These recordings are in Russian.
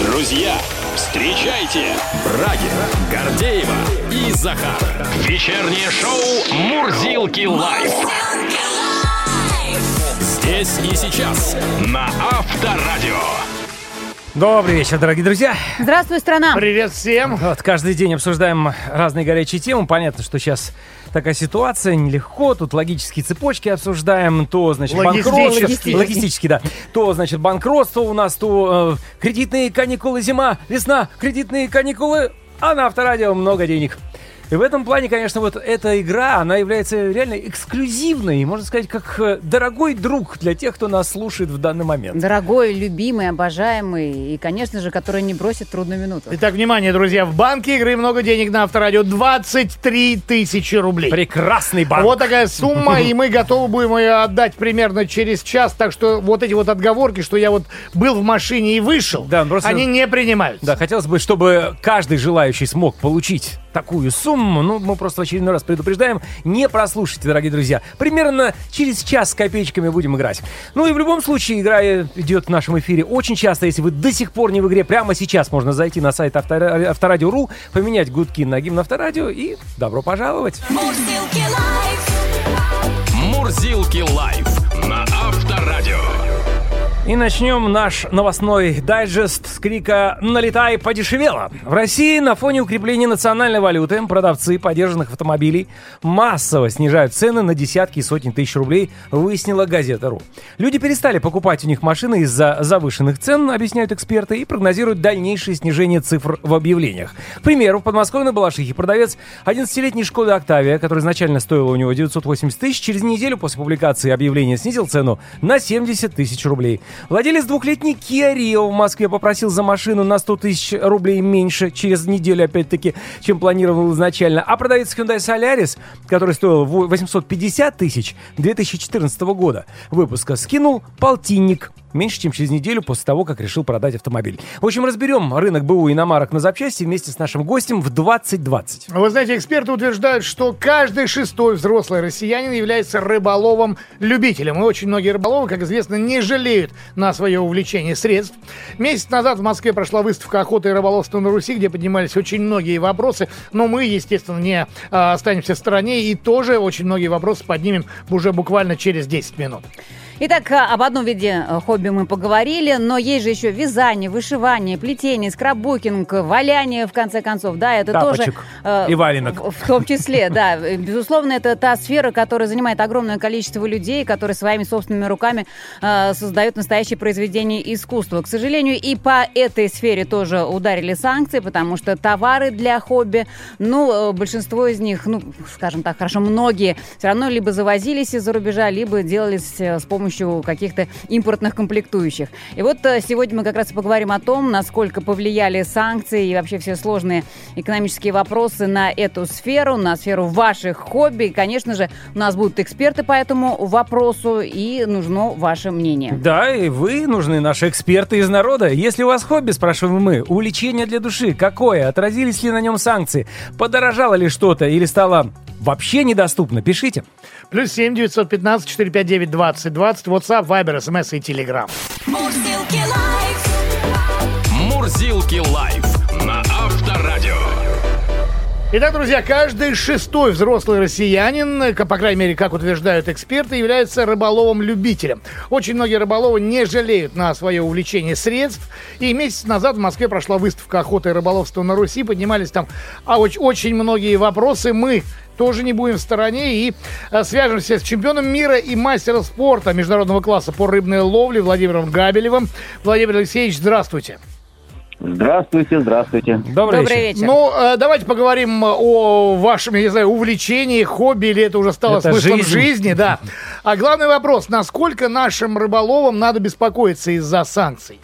Друзья, встречайте Брагина, Гордеева и Захар. Вечернее шоу «Мурзилки лайф». Здесь и сейчас на Авторадио. Добрый вечер, дорогие друзья. Здравствуй, страна. Привет всем. Вот каждый день обсуждаем разные горячие темы. Понятно, что сейчас такая ситуация, нелегко. Тут логические цепочки обсуждаем. То, значит, банкротство. Логистически, да. То, значит, банкротство у нас, то э, кредитные каникулы зима, весна, кредитные каникулы, а на авторадио много денег. И в этом плане, конечно, вот эта игра, она является реально эксклюзивной, можно сказать, как э, дорогой друг для тех, кто нас слушает в данный момент. Дорогой, любимый, обожаемый и, конечно же, который не бросит трудную минуту. Итак, внимание, друзья, в банке игры много денег на авторадио. 23 тысячи рублей. Прекрасный банк. Вот такая сумма, и мы готовы будем ее отдать примерно через час. Так что вот эти вот отговорки, что я вот был в машине и вышел, Да, просто- они не принимаются. Да, хотелось бы, чтобы каждый желающий смог получить такую сумму. Ну, мы просто в очередной раз предупреждаем, не прослушайте, дорогие друзья. Примерно через час с копеечками будем играть. Ну и в любом случае, игра э, идет в нашем эфире очень часто. Если вы до сих пор не в игре, прямо сейчас можно зайти на сайт Автора- Авторадио.ру, поменять гудки на гимн Авторадио и добро пожаловать. Мурзилки лайф на Авторадио. И начнем наш новостной дайджест с крика «Налетай, подешевело!». В России на фоне укрепления национальной валюты продавцы подержанных автомобилей массово снижают цены на десятки и сотни тысяч рублей, выяснила газета.ру. Люди перестали покупать у них машины из-за завышенных цен, объясняют эксперты, и прогнозируют дальнейшее снижение цифр в объявлениях. К примеру, в подмосковной Балашихе продавец 11-летней Шкоды Октавия, которая изначально стоила у него 980 тысяч, через неделю после публикации объявления снизил цену на 70 тысяч рублей. Владелец двухлетней Kia Rio в Москве попросил за машину на 100 тысяч рублей меньше через неделю, опять-таки, чем планировал изначально. А продавец Hyundai Solaris, который стоил в 850 тысяч 2014 года выпуска, скинул полтинник меньше, чем через неделю после того, как решил продать автомобиль. В общем, разберем рынок БУ иномарок на запчасти вместе с нашим гостем в 2020. Вы знаете, эксперты утверждают, что каждый шестой взрослый россиянин является рыболовом-любителем. И очень многие рыболовы, как известно, не жалеют на свое увлечение средств. Месяц назад в Москве прошла выставка охоты и рыболовства на Руси, где поднимались очень многие вопросы. Но мы, естественно, не а, останемся в стороне и тоже очень многие вопросы поднимем уже буквально через 10 минут. Итак, а, об одном виде э, хобби мы поговорили, но есть же еще вязание, вышивание, плетение, скраббукинг, валяние, в конце концов. Да, это Тапочек тоже... э, и валенок. В, в том числе, да. Э, Безусловно, это та сфера, которая занимает огромное количество людей, которые своими собственными руками э, создают настоящие произведения искусства. К сожалению, и по этой сфере тоже ударили санкции, потому что товары для хобби, ну, э, большинство из них, ну, скажем так, хорошо, многие все равно либо завозились из-за рубежа, либо делались э, с помощью каких-то импортных комплектующих. И вот э, сегодня мы как раз поговорим о том, насколько повлияли санкции и вообще все сложные экономические вопросы на эту сферу, на сферу ваших хобби. Конечно же, у нас будут эксперты по этому вопросу, и нужно ваше мнение. Да, и вы нужны наши эксперты из народа. Если у вас хобби, спрашиваем мы, увлечение для души, какое? Отразились ли на нем санкции? Подорожало ли что-то или стало вообще недоступно? Пишите. Плюс 7 915 459 20 20, WhatsApp, Viber, SMS и Telegram. Мурзилки лайф на Авторадио. Итак, друзья, каждый шестой взрослый россиянин, по крайней мере, как утверждают эксперты, является рыболовом-любителем. Очень многие рыболовы не жалеют на свое увлечение средств. И месяц назад в Москве прошла выставка охоты и рыболовства на Руси. Поднимались там а, оч- очень многие вопросы. Мы тоже не будем в стороне и э, свяжемся с чемпионом мира и мастером спорта международного класса по рыбной ловле Владимиром Габелевым. Владимир Алексеевич, здравствуйте. Здравствуйте, здравствуйте. Добрый, Добрый вечер. вечер. Ну, э, давайте поговорим о вашем, я не знаю, увлечении, хобби, или это уже стало Это смыслом жизнь. жизни, да. А главный вопрос, насколько нашим рыболовам надо беспокоиться из-за санкций?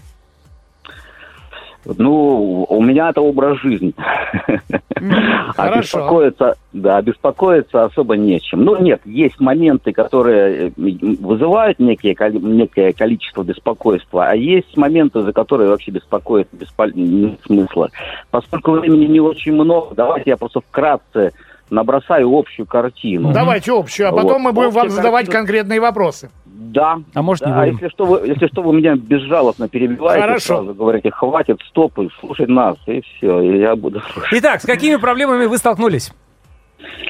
Ну, у меня это образ жизни. А Хорошо. беспокоиться, да, беспокоиться особо нечем. Ну, нет, есть моменты, которые вызывают некие, некое количество беспокойства, а есть моменты, за которые вообще беспокоиться беспол- нет смысла. Поскольку времени не очень много, давайте я просто вкратце набросаю общую картину. Давайте общую, а потом Вот. мы будем вам Общая задавать картина. конкретные вопросы. Да. А может, не да, будем? если что, вы, если что, вы меня безжалостно перебиваете, Хорошо. сразу говорите, хватит, стоп, и слушай нас, и все, и я буду слушать. Итак, с какими проблемами вы столкнулись?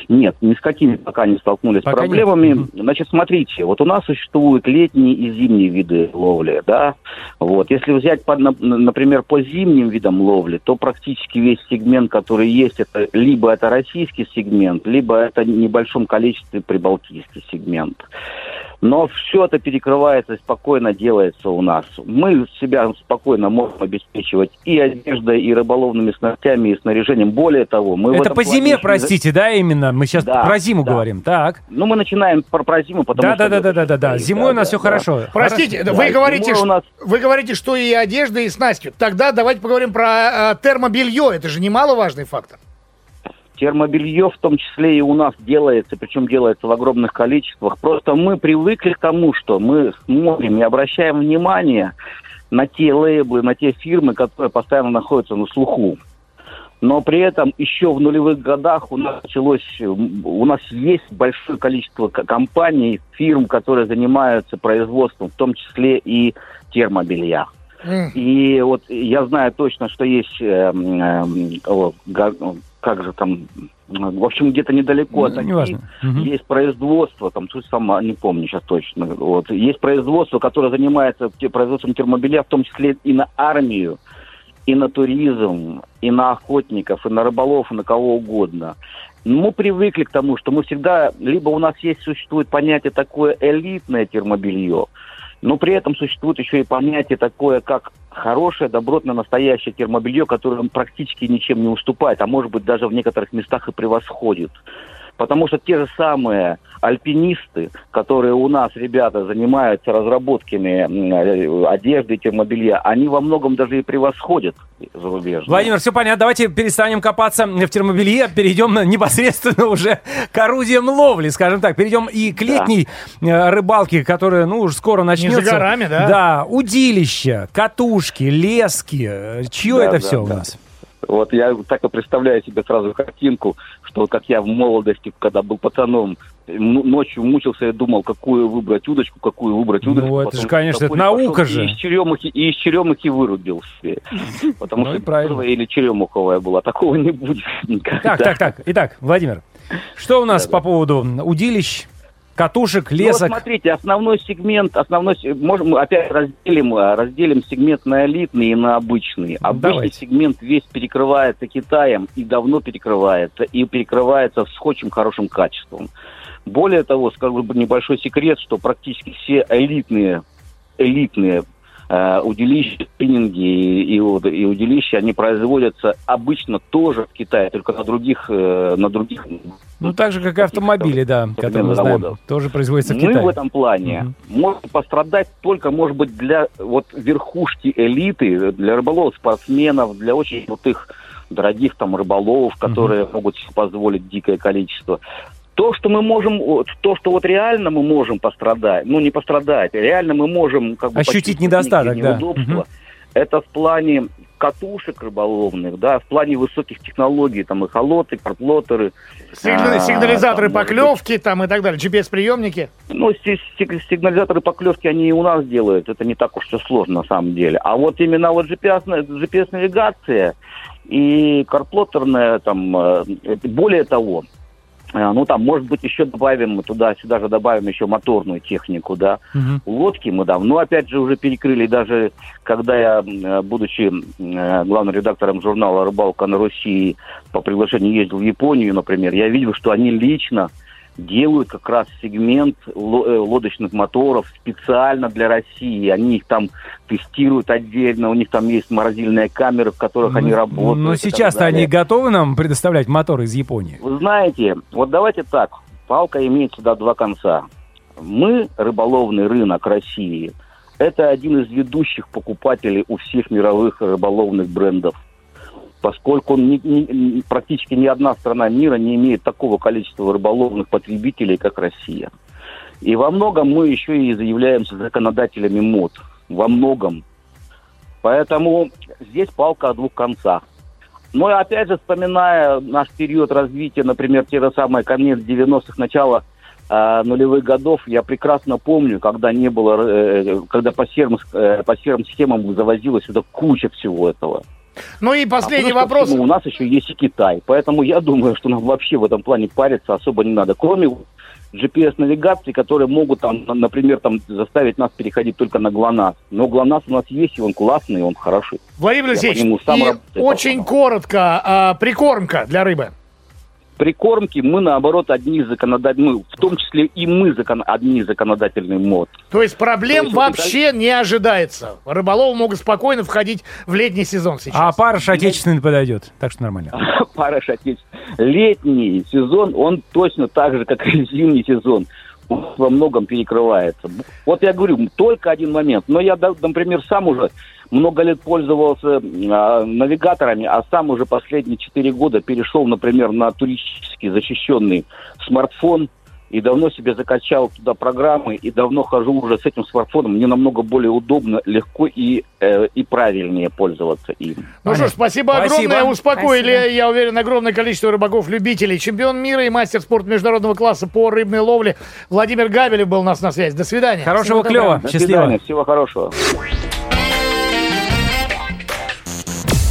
Нет, ни с какими пока не столкнулись Пока нет. проблемами. Мгм. Значит, смотрите, вот у нас существуют летние и зимние виды ловли, да. Вот, если взять, под, на- например, по зимним видам ловли, то практически весь сегмент, который есть, это либо это российский сегмент, либо это в небольшом количестве прибалтийский сегмент. Но все это перекрывается спокойно делается у нас. Мы себя спокойно можем обеспечивать и одеждой, и рыболовными снастями, и снаряжением. Более того, мы Это по плане зиме, очень- простите, да, именно? Мы сейчас Да, про зиму да. говорим. Так. Ну, мы начинаем про, про зиму, потому Да, что... да, да, да, да, да, да. Да, Зимой у нас да, все да. хорошо. Простите, Да, вы зимой говорите, у что- нас- вы говорите, что и одежда, и снастью. Тогда давайте поговорим про э, термобелье. Это же немаловажный фактор. Термобелье в том числе и у нас делается, причем делается в огромных количествах. Просто мы привыкли к тому, что мы смотрим и обращаем внимание на те лейблы, на те фирмы, которые постоянно находятся на слуху. Но при этом еще в нулевых годах у нас началось, у нас есть большое количество компаний, фирм, которые занимаются производством, в том числе и термобелья. И вот я знаю точно, что есть, га- о, как же там, в общем, где-то недалеко от Ну, неважно. Мгм. есть производство, там, тут сама, не помню сейчас точно, вот, есть производство, которое занимается производством термобелья, в том числе и на армию, и на туризм, и на охотников, и на рыболов, и на кого угодно. Мы привыкли к тому, что мы всегда, либо у нас есть, существует понятие такое элитное термобелье, но при этом существует еще и понятие такое, как хорошее, добротное, настоящее термобелье, которое практически ничем не уступает, а может быть даже в некоторых местах и превосходит. Потому что те же самые альпинисты, которые у нас, ребята, занимаются разработками э, одежды и термобелья, они во многом даже и превосходят зарубежные. Владимир, все понятно. Давайте перестанем копаться в термобелье, перейдем непосредственно уже к орудиям ловли, скажем так. Перейдем и к летней э, рыбалке, которая, ну, уж скоро начнется. горами, да? Да, удилища, катушки, лески. Чье Да, это да, все у да. нас? Вот я так и представляю себе сразу картинку, что как я в молодости, когда был пацаном, ночью мучился и думал, какую выбрать удочку, какую выбрать Ну, удочку. это Потом же, конечно, это наука же. И из черемухи, и из черемухи вырубил себе. Потому Ну что правильно. или черемуховая была. Такого не будет никогда. Так, так, так. Итак, Владимир, что у нас по поводу удилищ, катушек, Ну, вот лесок? смотрите, основной сегмент, основной, можем мы опять разделим, а, разделим сегмент на элитный и на обычный. Обычный Давайте. сегмент весь перекрывается Китаем и давно перекрывается, и перекрывается с очень хорошим качеством. Более того, скажу небольшой секрет, что практически все элитные, элитные э, удилища, спиннинги и, и, и удилища, они производятся обычно тоже в Китае, только на других, э, на других Ну, так же, как и автомобили, да, которые мы знаем, заводов. тоже производятся в мы Китае. в этом плане Мгм. можем пострадать только, может быть, для вот верхушки элиты, для рыболовов, спортсменов, для очень крутых, дорогих там рыболовов, которые могут себе позволить дикое количество. То, что мы можем, то, что вот реально мы можем пострадать, ну не пострадать, реально мы можем как бы Ощутить недостаток, да. Мгм. Это в плане катушек рыболовных, да, в плане высоких технологий, там и холоты, карплотеры, Сигна- А, Сигнализаторы там, поклевки там и так далее. GPS-приемники. Ну, си- си- сигнализаторы поклевки они и у нас делают. Это не так уж все сложно на самом деле. А вот именно вот GPS, GPS-навигация и карплотерная, там, э, более того, ну, там, может быть, еще добавим мы туда, сюда же добавим еще моторную технику, да. Мгм. Лодки мы давно, опять же, уже перекрыли. Даже когда я, будучи главным редактором журнала «Рыбалка на Руси», по приглашению ездил в Японию, например, я видел, что они лично делают как раз сегмент э, лодочных моторов специально для России. Они их там тестируют отдельно, у них там есть морозильные камеры, в которых они работают. Но Ну, сейчас-то они готовы нам предоставлять моторы из Японии? Вы знаете, вот давайте так, палка имеет всегда два конца. Мы, рыболовный рынок России, это один из ведущих покупателей у всех мировых рыболовных брендов. Поскольку ни- ни- практически ни одна страна мира не имеет такого количества рыболовных потребителей, как Россия. И во многом мы еще и заявляемся законодателями мод. Во многом. Поэтому здесь палка о двух концах. Но и опять же, вспоминая наш период развития, например, те же самые конец 90-х, начало а, нулевых годов, я прекрасно помню, когда не было, э, когда по серым, э, по серым схемам завозилась сюда куча всего этого. Ну и последний А вопрос. всему, у нас еще есть и Китай, поэтому я думаю, что нам вообще в этом плане париться особо не надо. Кроме GPS-навигации, которые могут, там, на- например, там, заставить нас переходить только на ГЛОНАСС. Но ГЛОНАСС у нас есть, и он классный, и он хороший. Владимир Алексеевич, очень коротко, а, прикормка для рыбы. Прикормки мы, наоборот, одни из законодательных, мы, в том числе и мы закон, одни из законодательный мод. То есть проблем То есть вообще не ожидается. Рыболовы могут спокойно входить в летний сезон сейчас. А парыш отечественный подойдет, так что нормально. Парыш отечественный. Летний сезон, он точно так же, как и зимний сезон, он во многом перекрывается. Вот я говорю, только один момент. Но я, например, сам уже много лет пользовался а, навигаторами, а сам уже последние четыре года перешел, например, на туристически защищенный смартфон и давно себе закачал туда программы, и давно хожу уже с этим смартфоном. Мне намного более удобно, легко и, э, и правильнее пользоваться им. Ну что ж, спасибо, Спасибо. огромное. Успокоили, Спасибо. я уверен, огромное количество рыбаков-любителей. Чемпион мира и мастер спорта международного класса по рыбной ловле Владимир Габелев был у нас на связи. До свидания. Хорошего Всего клева. До Счастливо. свидания, всего хорошего.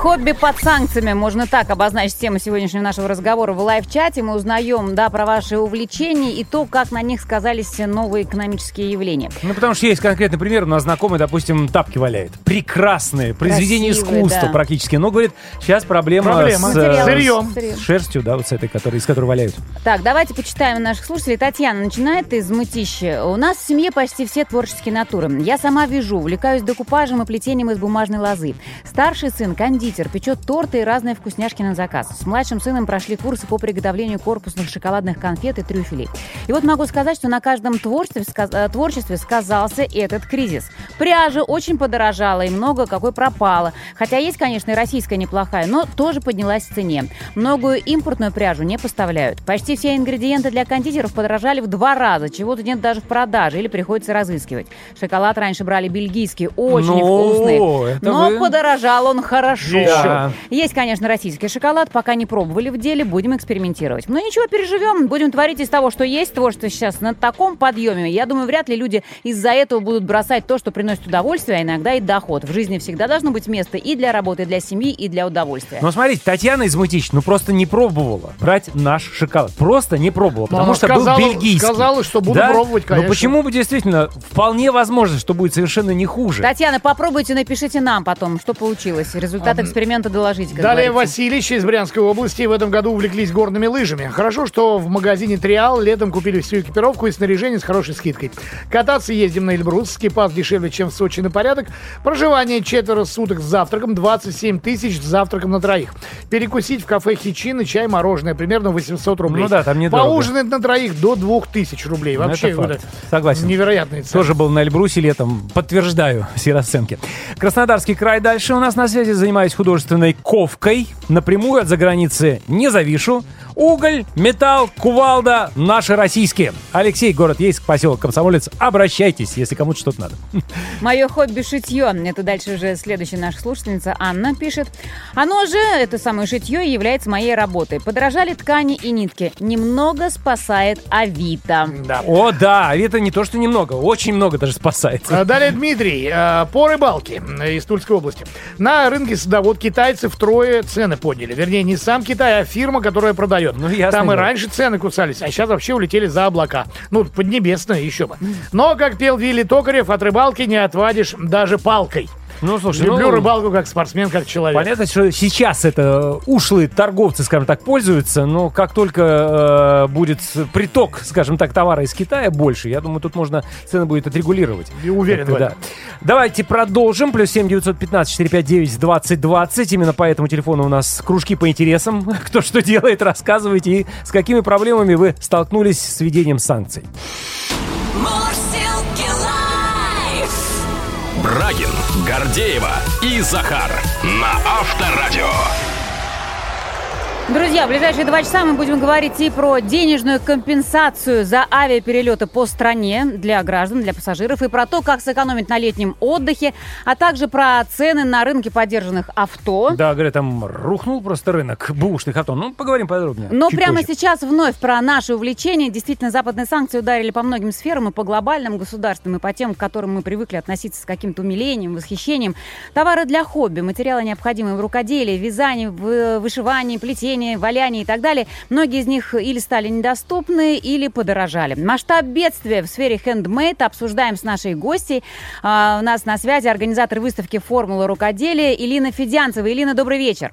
Хобби под санкциями, можно так обозначить тему сегодняшнего нашего разговора в live-чате. Мы узнаем, да, про ваши увлечения и то, как на них сказались новые экономические явления. Ну, потому что есть конкретный пример. У нас знакомый, допустим, тапки валяет. Прекрасные. Произведение Красивые, искусства да. практически. Но, говорит, сейчас проблема, Проблема. с, Материал. э, Сырьем. Сырьем. с шерстью, да, вот с этой, которой, из которой валяют. Так, давайте почитаем наших слушателей. Татьяна начинает из мытища. У нас в семье почти все творческие натуры. Я сама вяжу, увлекаюсь декупажем и плетением из бумажной лозы. Старший сын кондитер, печет торты и разные вкусняшки на заказ. С младшим сыном прошли курсы по приготовлению корпусных шоколадных конфет и трюфелей. И вот могу сказать, что на каждом творчестве, сказ- э, творчестве сказался этот кризис. Пряжа очень подорожала и много какой пропало. Хотя есть, конечно, и российская неплохая, но тоже поднялась в цене. Многую импортную пряжу не поставляют. Почти все ингредиенты для кондитеров подорожали в два раза. Чего-то нет даже в продаже или приходится разыскивать. Шоколад раньше брали бельгийский, очень Ну, вкусный. Но вы- подорожал он хорошо. Да. Есть, конечно, российский шоколад, пока не пробовали в деле, будем экспериментировать. Но ничего, переживем, будем творить из того, что есть. Творчество сейчас на таком подъеме. Я думаю, вряд ли люди из-за этого будут бросать то, что приносит удовольствие, а иногда и доход. В жизни всегда должно быть место и для работы, и для семьи, и для удовольствия. Но смотрите, Татьяна из Мытищ, ну просто не пробовала брать наш шоколад. Просто не пробовала, Но потому она что сказала- был бельгийский. сказала, что буду Да? пробовать, конечно. Но почему бы действительно, вполне возможно, что будет совершенно не хуже. Татьяна, попробуйте, напишите нам потом, что получилось. Результат эксперимента доложите, как Далее говорится. Василий из Брянской области в этом году увлеклись горными лыжами. Хорошо, что в магазине Триал летом купили всю экипировку и снаряжение с хорошей скидкой. Кататься ездим на Эльбрус, скипас дешевле, чем в Сочи на порядок. Проживание четверо суток с завтраком, 27 тысяч с завтраком на троих. Перекусить в кафе Хичин и чай, мороженое, примерно 800 рублей. Ну да, там недорого. Поужинать на троих до 2000 рублей. Ну, Вообще, это факт. это Согласен. невероятные цены. Тоже был на Эльбрусе летом. Подтверждаю все расценки. Краснодарский край дальше у нас на связи. Занимаюсь художественной ковкой. Напрямую от заграницы не завишу. Уголь, металл, кувалда наши российские. Алексей, город Ейск, поселок Комсомолец. Обращайтесь, если кому-то что-то надо. Мое хобби шитье. Это дальше уже следующая наша слушательница Анна пишет. Оно же, это самое шитье, является моей работой. Подорожали ткани и нитки. Немного спасает Авито. Да. О, да, это не то, что немного, очень много даже спасается. А, Далее Дмитрий. э, По рыбалке э, из Тульской области. На рынке садовод китайцы втрое цены подняли. Вернее, не сам Китай, а фирма, которая продает. Ну, ясно Там и дело. раньше цены кусались, а сейчас вообще улетели за облака. Ну, поднебесные еще бы. Но, как пел Вилли Токарев, от рыбалки не отвадишь даже палкой. Ну, слушай, Люблю ну, рыбалку как спортсмен, как человек. Понятно, что сейчас это ушлые торговцы, скажем так, пользуются, но как только э, будет приток, скажем так, товара из Китая больше, я думаю, тут можно цены будет отрегулировать. И уверен в Как-то, этом. Давайте продолжим. Плюс 7 915 459 2020. Именно по этому телефону у нас кружки по интересам. Кто что делает, рассказывайте. И с какими проблемами вы столкнулись с введением санкций. Live! Брагин, Гордеева и Захар на Авторадио. Друзья, в ближайшие два часа мы будем говорить и про денежную компенсацию за авиаперелеты по стране для граждан, для пассажиров, и про то, как сэкономить на летнем отдыхе, а также про цены на рынке поддержанных авто. Да, говорят, там рухнул просто рынок бэушных авто. Ну, поговорим подробнее. Но чуть прямо позже. сейчас вновь про наши увлечения. Действительно, западные санкции ударили по многим сферам, и по глобальным государствам, и по тем, к которым мы привыкли относиться с каким-то умилением, восхищением. Товары для хобби, материалы, необходимые в рукоделии, вязании, в вышивании, плетении, валянии и так далее. Многие из них или стали недоступны, или подорожали. Масштаб бедствия в сфере хендмейд обсуждаем с нашей гостьей. А, у нас на связи организатор выставки «Формула рукоделия» Илина Федянцева. Илина, добрый вечер.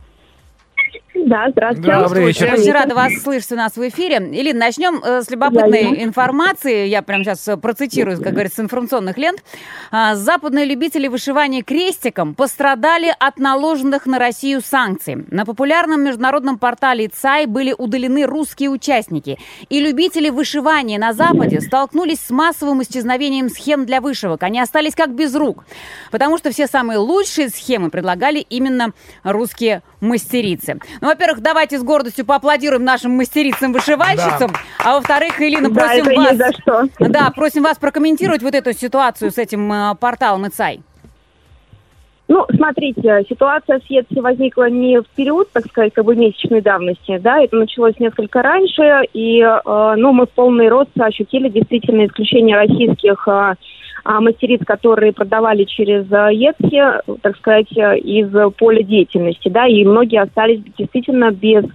Да, здравствуйте. Добрый вечер. Очень рада вас слышать у нас в эфире. Илин, начнем э, с любопытной Взаимно. информации. Я прямо сейчас э, процитирую, как говорится, с информационных лент. А, Западные любители вышивания крестиком пострадали от наложенных на Россию санкций. На популярном международном портале ЦАЙ были удалены русские участники. И любители вышивания на Западе столкнулись с массовым исчезновением схем для вышивок. Они остались как без рук. Потому что все самые лучшие схемы предлагали именно русские мастерицы. Ну, во-первых, давайте с гордостью поаплодируем нашим мастерицам-вышивальщицам. А во-вторых, Ирина, Да, просим это вас... за что. Да, просим вас прокомментировать вот эту ситуацию с этим э, порталом ИЦАЙ. Ну, смотрите, ситуация с Etsy возникла не в период, так сказать, как бы месячной давности, да, это началось несколько раньше, и, э, ну, мы в полный рост ощутили действительно исключение российских э, мастериц, которые продавали через э, Etsy, так сказать, э, из поля деятельности, да, и многие остались действительно без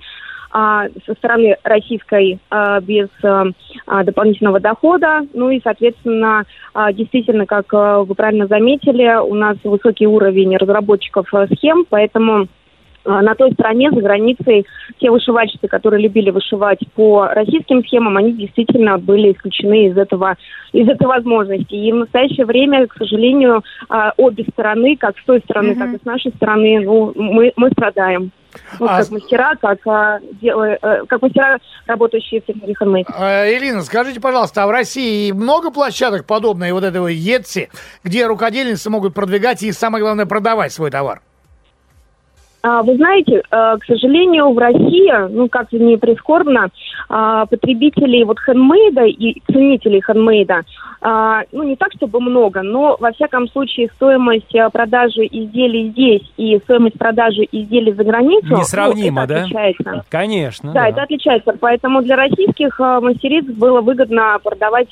а, со стороны российской а, без а, а, дополнительного дохода. Ну и, соответственно, а, действительно, как а, вы правильно заметили, у нас высокий уровень разработчиков а, схем, поэтому а, на той стороне, за границей, те вышивальщицы, которые любили вышивать по российским схемам, они действительно были исключены из этого, из этой возможности. И в настоящее время, к сожалению, а, обе стороны, как с той стороны, так и с нашей стороны, ну, мы, мы страдаем. Вот А как мастера, как, а, э, как мастера, работающие в технике. Э, Ирина, скажите, пожалуйста, а в России много площадок подобной вот этого Etsy, где рукодельницы могут продвигать и, самое главное, продавать свой товар? А, Вы знаете, э, к сожалению, в России, ну, как ни прискорбно, а, потребителей вот хендмейда и ценителей хендмейда, ну, не так, чтобы много, но, во всяком случае, стоимость э, продажи изделий здесь и стоимость продажи изделий за границу... ну, Несравнимо, это да? отличается. Конечно. Да, это отличается. Поэтому для российских э, мастериц было выгодно продавать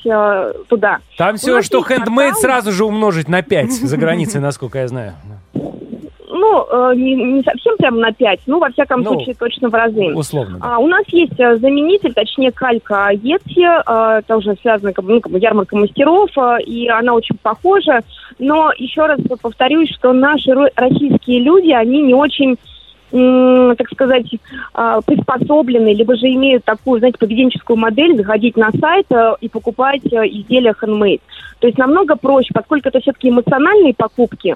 туда. Там все, что хендмейд, сразу же умножить на 5 за границей, насколько я знаю. Ну, э, не, не совсем прям на 5, ну, во всяком Ну, случае, точно в разы. Условно. да. А, у нас есть э, заменитель, точнее калька Etsy, э, тоже связана как бы, ну, как бы ярмарка мастеров, э, и она очень похожа. Но еще раз повторюсь, что наши ро- российские люди, они не очень так сказать, приспособлены, либо же имеют такую, знаете, поведенческую модель, заходить на сайт и покупать изделия handmade. То есть намного проще, поскольку это все-таки эмоциональные покупки,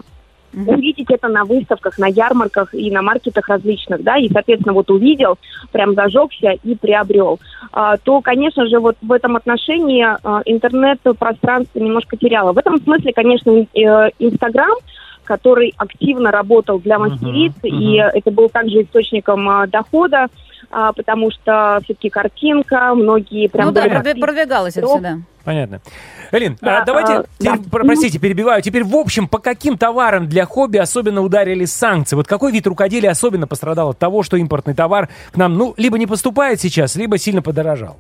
увидеть это на выставках, на ярмарках и на маркетах различных, да, и, соответственно, вот увидел, прям зажегся и приобрел, а, то, конечно же, вот в этом отношении а, интернет-пространство немножко теряло. В этом смысле, конечно, э, Инстаграм, который активно работал для мастериц, и это был также источником а, дохода, а, потому что все-таки картинка, многие прям ну да, продвигалось это сюда. Понятно. Элин, Да, а давайте, а, теперь, да. про- простите, перебиваю. Теперь, в общем, по каким товарам для хобби особенно ударили санкции? Вот какой вид рукоделия особенно пострадал от того, что импортный товар к нам, ну, либо не поступает сейчас, либо сильно подорожал?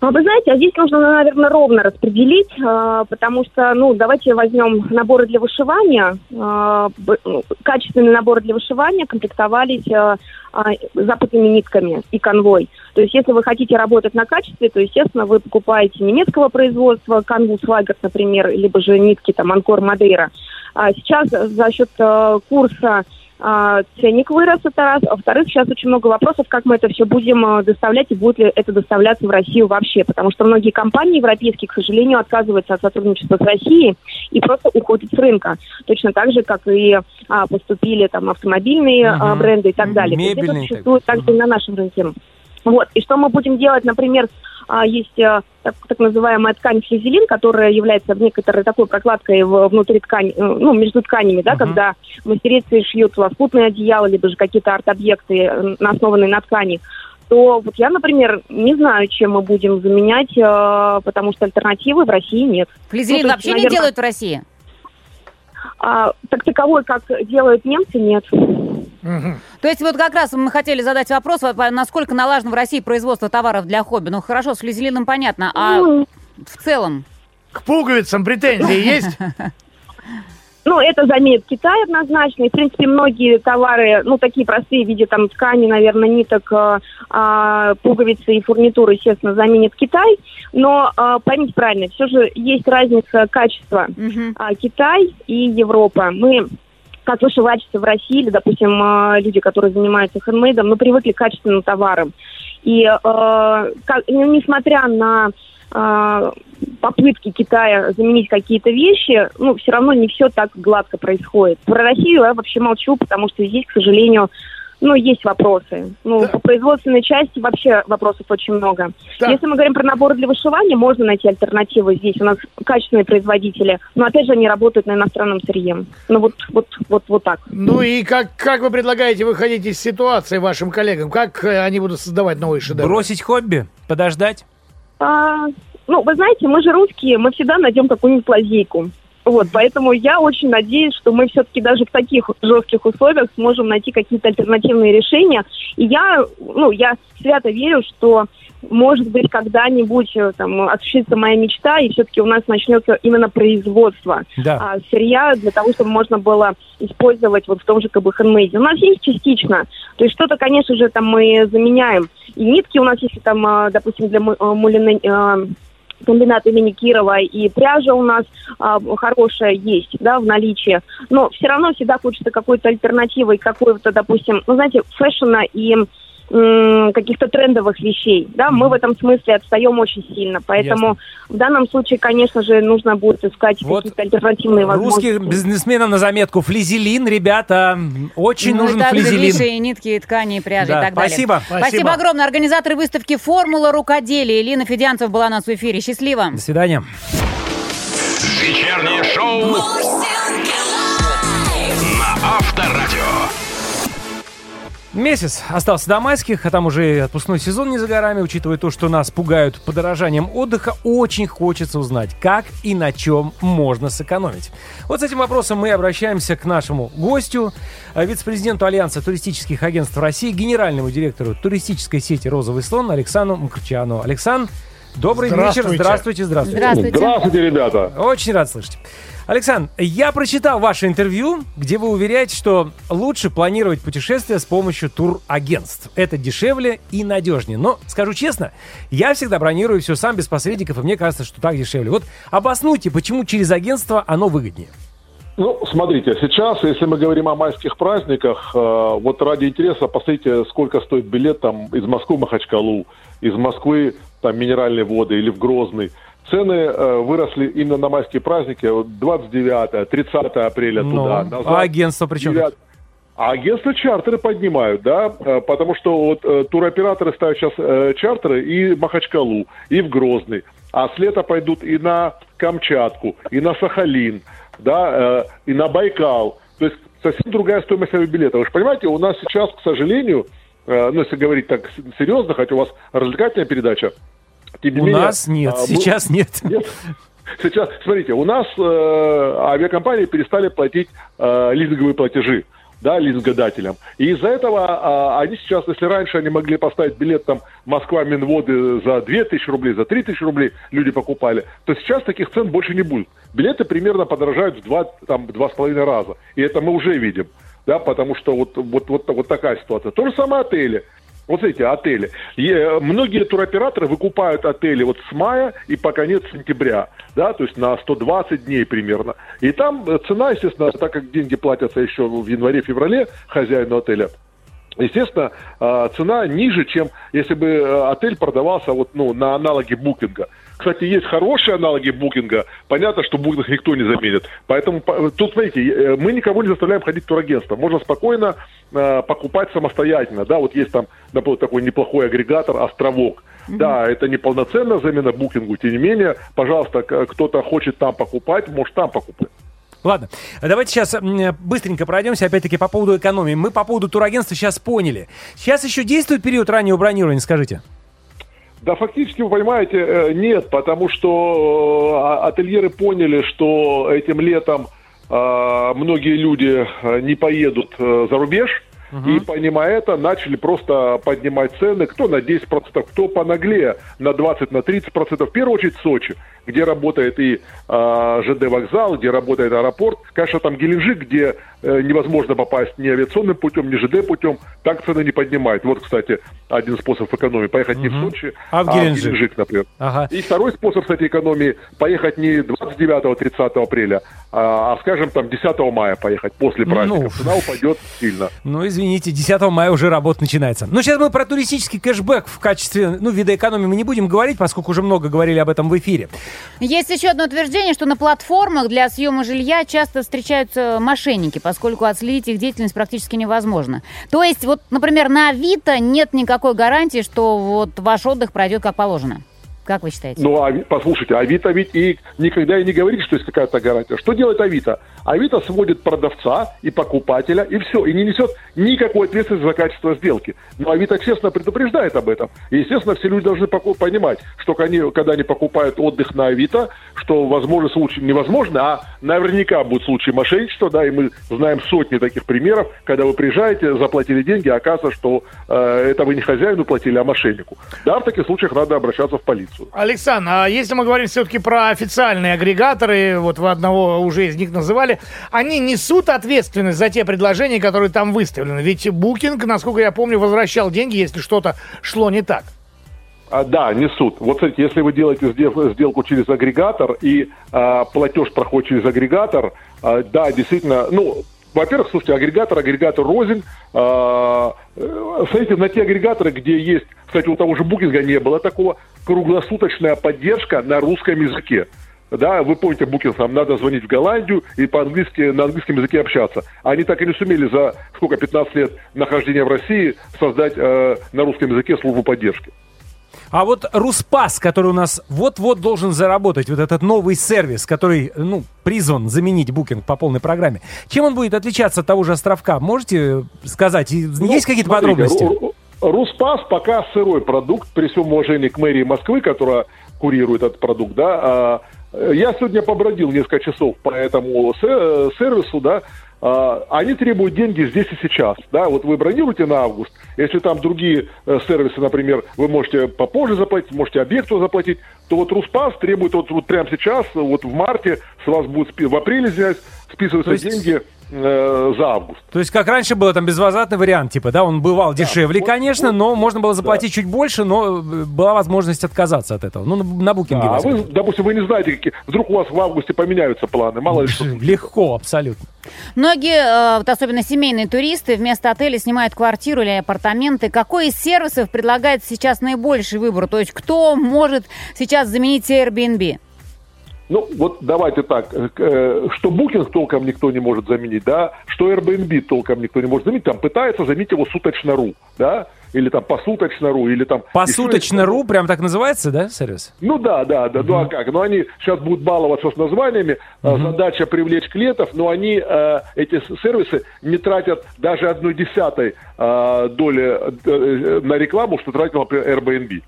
А Вы знаете, а здесь нужно, наверное, ровно распределить, а, потому что, ну, давайте возьмем наборы для вышивания. Б- ну, Качественные наборы для вышивания комплектовались а, а, западными нитками и конвой. То есть, если вы хотите работать на качестве, то, естественно, вы покупаете немецкого производства, канву Свайгард, например, либо же нитки, там, Анкор Мадейра. А сейчас за счет курса ценник вырос, это раз. А во-вторых, сейчас очень много вопросов, как мы это все будем а, доставлять и будет ли это доставляться в Россию вообще. Потому что многие компании европейские, к сожалению, отказываются от сотрудничества с Россией и просто уходят с рынка. Точно так же, как и а, поступили там автомобильные а, Мгм. бренды и так далее. Мебельные Это существует также и на нашем рынке. Вот. И что мы будем делать, например, а, есть а, так, так называемая ткань флизелин, которая является некоторой такой прокладкой внутри ткани, э, ну, между тканями, да, когда мастерицы шьют лоскутные одеяла, либо же какие-то арт-объекты, э, основанные на ткани, то вот я, например, не знаю, чем мы будем заменять, э, потому что альтернативы в России нет. Флизелин Ну, есть, вообще не наверное, делают в России? А, так таковой, как делают немцы, нет. То есть вот как раз мы хотели задать вопрос, насколько налажено в России производство товаров для хобби. Ну хорошо, с флизелином понятно, а Ну, в целом? К пуговицам претензии есть? Ну, это заменит Китай однозначно. И, в принципе, многие товары, ну, такие простые в виде там ткани, наверное, ниток, э, а, пуговицы и фурнитуры, естественно, заменит Китай. Но э, поймите правильно, все же есть разница качества Мгм. а, Китай и Европа. Мы как вышивальщицы в России, или, допустим, э, люди, которые занимаются хендмейдом, мы привыкли к качественным товарам. И э, как- ну, несмотря на э, попытки Китая заменить какие-то вещи, ну, все равно не все так гладко происходит. Про Россию я вообще молчу, потому что здесь, к сожалению, ну, есть вопросы. Ну, Да. по производственной части вообще вопросов очень много. Так. Если мы говорим про наборы для вышивания, можно найти альтернативы здесь. У нас качественные производители, но опять же они работают на иностранном сырье. Ну вот, вот, вот, вот так. Ну и как, как вы предлагаете выходить из ситуации вашим коллегам? Как э, они будут создавать новые шедевры? Бросить хобби? Подождать? А, ну, вы знаете, мы же русские, мы всегда найдем какую-нибудь лазейку. Вот, поэтому я очень надеюсь, что мы все-таки даже в таких жестких условиях сможем найти какие-то альтернативные решения. И я, ну, я свято верю, что, может быть, когда-нибудь э, там осуществится моя мечта, и все-таки у нас начнется именно производство Да. а, сырья для того, чтобы можно было использовать вот в том же как бы хендмейде. У нас есть частично, то есть что-то, конечно же, там мы заменяем. И нитки у нас есть там, а, допустим, для а, мулины- комбината имени Кирова, и пряжа у нас а, хорошая есть, да, в наличии. Но все равно всегда хочется какой-то альтернативы, какой-то, допустим, ну, знаете, фэшена и каких-то трендовых вещей, да, мы в этом смысле отстаем очень сильно, поэтому Ясно. в данном случае, конечно же, нужно будет искать Вот какие-то альтернативные возможности. Русских бизнесменам на заметку. Флизелин, ребята, очень Ну, нужен и также флизелин. виши, и нитки, и ткани, и пряжи, Да, и так далее. спасибо. Спасибо. Спасибо. огромное. Организаторы выставки «Формула рукоделия» Элина Федянцев была у нас в эфире. Счастливо. До свидания. Вечернее шоу Месяц остался до майских, а там уже и отпускной сезон не за горами. Учитывая то, что нас пугают подорожанием отдыха, очень хочется узнать, как и на чем можно сэкономить. Вот с этим вопросом мы обращаемся к нашему гостю, э, вице-президенту Альянса туристических агентств России, генеральному директору туристической сети «Розовый слон» Александру Мкрчану. Александр, добрый вечер. Здравствуйте. Здравствуйте, здравствуйте. Здравствуйте. Здравствуйте, ребята. Очень рад слышать. Александр, я прочитал ваше интервью, где вы уверяете, что лучше планировать путешествия с помощью турагентств. Это дешевле и надежнее. Но, скажу честно, я всегда бронирую все сам без посредников, и мне кажется, что так дешевле. Вот обоснуйте, почему через агентство оно выгоднее. Ну, смотрите, сейчас, если мы говорим о майских праздниках, э, вот ради интереса, посмотрите, сколько стоит билет там из Москвы в Махачкалу, из Москвы там минеральные воды или в Грозный. Цены э, выросли именно на майские праздники, вот 29-30 апреля Ну, туда. назад. а агентство при чем? 9. А агентства чартеры поднимают, да, э, потому что вот э, туроператоры ставят сейчас э, чартеры и в Махачкалу, и в Грозный, а с лета пойдут и на Камчатку, и на Сахалин, да, э, и на Байкал. То есть совсем другая стоимость авиабилета. Вы же понимаете, у нас сейчас, к сожалению, э, ну, если говорить так серьезно, хотя у вас развлекательная передача, не У менее, нас нет, а, сейчас нет. нет. Сейчас, смотрите, у нас э, авиакомпании перестали платить э, лизинговые платежи да, лизингодателям. И из-за этого а, они сейчас, если раньше они могли поставить билет там Москва-Минводы за 2000 рублей, за 3000 рублей люди покупали, то сейчас таких цен больше не будет. Билеты примерно подорожают в два, там, в два с половиной раза. И это мы уже видим. Да, потому что вот, вот, вот, вот такая ситуация. То же самое отели. Вот эти отели. И, э, многие туроператоры выкупают отели вот с мая и по конец сентября, да, то есть на 120 дней примерно. И там э, цена, естественно, так как деньги платятся еще в январе-феврале хозяину отеля, естественно, э, цена ниже, чем если бы отель продавался вот, ну, на аналоге букинга. Кстати, есть хорошие аналоги букинга. Понятно, что букинг никто не заменит. Поэтому по- тут, смотрите, э, мы никого не заставляем ходить в турагентство. Можно спокойно э, покупать самостоятельно. Да, вот есть там, например, такой неплохой агрегатор «Островок». Да, это не полноценная замена букингу, тем не менее, пожалуйста, кто-то хочет там покупать, может там покупать. Ладно, давайте сейчас быстренько пройдемся, опять-таки, по поводу экономии. Мы по поводу турагентства сейчас поняли. Сейчас еще действует период раннего бронирования, скажите? Да, фактически, вы понимаете, э, нет, потому что э, а- ательеры поняли, что этим летом э, многие люди не поедут за рубеж, и, понимая это, начали просто поднимать цены, кто на 10%, кто понаглее, на 20%, на 30%. В первую очередь Сочи, где работает и э, ЖД вокзал, где работает аэропорт. Конечно, там Геленджик, где э, невозможно попасть ни авиационным путем, ни ЖД путем, так цены не поднимает. Вот, кстати, один способ экономии. Поехать не в Сочи, А в Геленджик. например. Ага. И второй способ, кстати, экономии, поехать не 29-30 апреля, а, а, скажем, там 10 мая поехать после праздника. Ну. Цена упадет сильно. Ну, извините, 10 мая уже работа начинается. Но сейчас мы про туристический кэшбэк в качестве, ну, вида экономии мы не будем говорить, поскольку уже много говорили об этом в эфире. Есть еще одно утверждение, что на платформах для съема жилья часто встречаются мошенники, поскольку отследить их деятельность практически невозможно. То есть, вот, например, на Авито нет никакой гарантии, что вот ваш отдых пройдет как положено. Как вы считаете? Ну, а, послушайте, Авито ведь и никогда и не говорит, что есть какая-то гарантия. Что делает Авито? Авито сводит продавца и покупателя, и все, и не несет никакой ответственности за качество сделки. Но Авито честно предупреждает об этом. И, естественно, все люди должны понимать, что они, когда они покупают отдых на Авито, что возможны случаи, невозможно, а наверняка будут случаи мошенничества, да, и мы знаем сотни таких примеров, когда вы приезжаете, заплатили деньги, а оказывается, что э, это вы не хозяину платили, а мошеннику. Да, в таких случаях надо обращаться в полицию. Александр, а если мы говорим все-таки про официальные агрегаторы, вот вы одного уже из них называли, они несут ответственность за те предложения, которые там выставлены. Ведь Букинг, насколько я помню, возвращал деньги, если что-то шло не так. А, да, несут. Вот смотрите, если вы делаете сдел- сделку через агрегатор и а, платеж проходит через агрегатор, а, да, действительно, ну, во-первых, слушайте, агрегатор, агрегатор рознь. А, смотрите, на те агрегаторы, где есть, кстати, у того же букинга не было такого, круглосуточная поддержка на русском языке. Да, вы помните, Букинг, нам надо звонить в Голландию и по-английски, на английском языке общаться. Они так и не сумели за, сколько, 15 лет нахождения в России создать э, на русском языке службу поддержки. А вот Руспас, который у нас вот-вот должен заработать, вот этот новый сервис, который, ну, призван заменить букинг по полной программе, чем он будет отличаться от того же островка? Можете сказать? И Есть какие-то Ну, Смотрите, подробности? Ру- Ру- Руспас пока сырой продукт, при всем уважении к мэрии Москвы, которая курирует этот продукт, да. а, э, Я сегодня побродил несколько часов по этому э, сервису, да. А, Они требуют деньги здесь и сейчас, да. Вот вы бронируете на август, если там другие э, сервисы, например, вы можете попозже заплатить, можете объекту заплатить, то вот Руспас требует вот, вот прямо сейчас, вот в марте, с вас будет в апреле, извиняюсь, списываются есть- деньги э, за август. То есть, как раньше было там безвозвратный вариант, типа, да, он бывал дешевле, вот- конечно, вот- но можно было заплатить чуть больше, но э, была возможность отказаться от этого. Ну, на, на букинге. А возьмем. вы, допустим, вы не знаете, какие... вдруг у вас в августе поменяются планы, мало ли что. Легко, абсолютно. Многие, э, вот особенно семейные туристы, вместо отеля снимают квартиру или апартаменты. Какой из сервисов предлагает сейчас наибольший выбор? То есть кто может сейчас заменить Airbnb? Ну, вот давайте так, э, э, что Booking толком никто не может заменить, да, что Airbnb толком никто не может заменить, там пытается заменить его суточно.ру, да, или там посуточно.ру, или там... Посуточно.ру, прям так называется, да, сервис? Ну да, да, да, ну а как? Ну они сейчас будут баловаться с названиями, э, задача привлечь клиентов, но они, э, эти сервисы, не тратят даже одной десятой э, доли э, на рекламу, что тратил, например, Airbnb.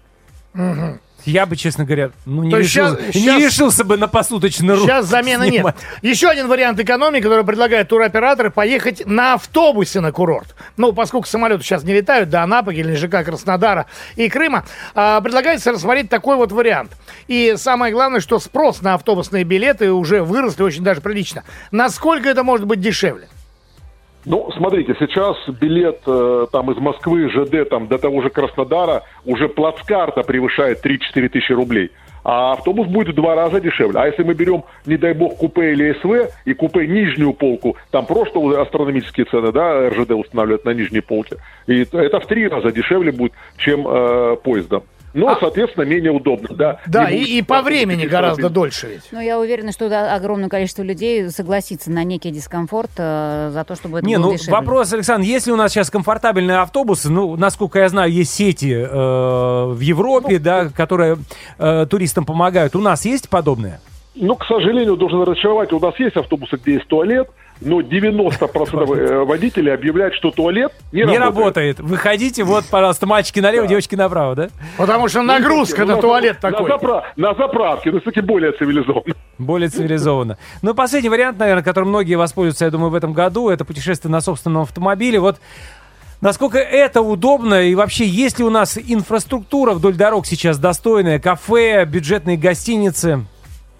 Я бы, честно говоря, ну, не, То решил- щас- не щас- решился бы на посуточно.ру Сейчас замены нет. снимать. Еще один вариант экономии, который предлагают туроператоры, поехать на автобусе на курорт. Ну, поскольку самолеты сейчас не летают до Анапы, Геленджика, Краснодара и Крыма, а, предлагается рассмотреть такой вот вариант. И самое главное, что спрос на автобусные билеты уже выросли очень даже прилично. Насколько это может быть дешевле? Ну, смотрите, сейчас билет э, там из Москвы, ЖД, там до того же Краснодара уже плацкарта превышает 3-4 тысячи рублей. а автобус будет в два раза дешевле. А если мы берем, не дай бог, купе или СВ, и купе нижнюю полку, там просто астрономические цены, да, РЖД устанавливают на нижней полке. И это в три раза дешевле будет, чем э, поездом. Но, соответственно, менее удобно, да. А Да, и, и по времени гораздо автомобилей. дольше ведь. Ну, я уверена, что да, огромное количество людей согласится на некий дискомфорт э, за то, чтобы это Не, было ну дешевле. вопрос, Александр, если у нас сейчас комфортабельные автобусы, ну, насколько я знаю, есть сети э, в Европе, да, которые э, туристам помогают. У нас есть подобное? Ну, к сожалению, должен разочаровать. У нас есть автобусы, где есть туалет, но 90% э, водителей объявляют, что туалет не, Не работает. работает. Выходите, вот, пожалуйста, мальчики налево, девочки направо, да? Потому что нагрузка Ну, на на- туалет на такой. запра- На заправке, ну, кстати, более цивилизованно. Более цивилизованно. Ну, последний вариант, наверное, которым многие воспользуются, я думаю, в этом году, это путешествие на собственном автомобиле. Вот насколько это удобно и вообще есть ли у нас инфраструктура вдоль дорог сейчас достойная, кафе, бюджетные гостиницы?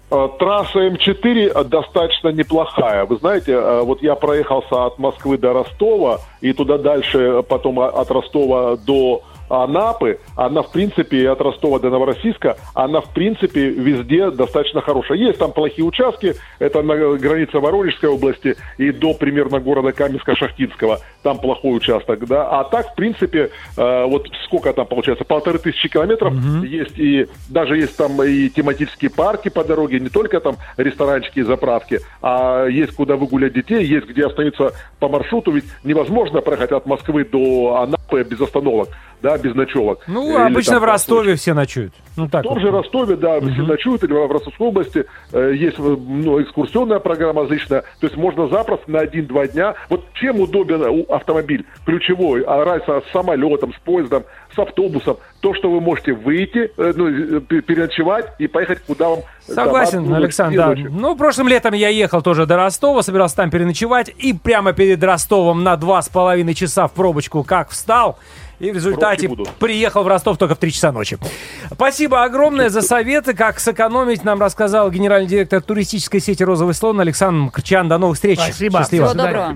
Э, Трасса М4 достаточно неплохая. Вы знаете, э, вот я проехался от Москвы до Ростова и туда дальше, э, потом от Ростова до Анапы, она, в принципе, от Ростова до Новороссийска, она, в принципе, везде достаточно хорошая. Есть там плохие участки, это на границе Воронежской области и до примерно города Каменска-Шахтинского, там плохой участок, да. А так, в принципе, э, вот сколько там получается, полторы тысячи километров, есть и, даже есть там и тематические парки по дороге, не только там ресторанчики и заправки, а есть куда выгулять детей, есть где остановиться по маршруту, ведь невозможно проехать от Москвы до Анапы без остановок, да, без ночевок. Ну, Или обычно там в Ростове все ночуют. Ну, так в том вот. же Ростове, да, все ночуют, или в Ростовской области э, есть ну, экскурсионная программа различная. То есть можно запросто на один-два дня. Вот чем удобен автомобиль ключевой, а разница с самолетом, с поездом, с автобусом, то, что вы можете выйти, э, ну, э, пе- переночевать и поехать куда вам э, Согласен, там, Александр, да. ночью. Ну, прошлым летом я ехал тоже до Ростова, собирался там переночевать, и прямо перед Ростовом на два с половиной часа в пробочку как встал, и в результате приехал в Ростов только в 3 часа ночи. Спасибо огромное за советы, как сэкономить, нам рассказал генеральный директор туристической сети «Розовый слон» Александр Мкрчан. До новых встреч. Спасибо. Счастливо. Всего доброго.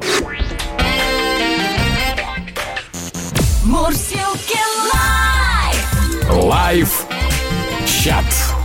Мурзилки live! Live чат.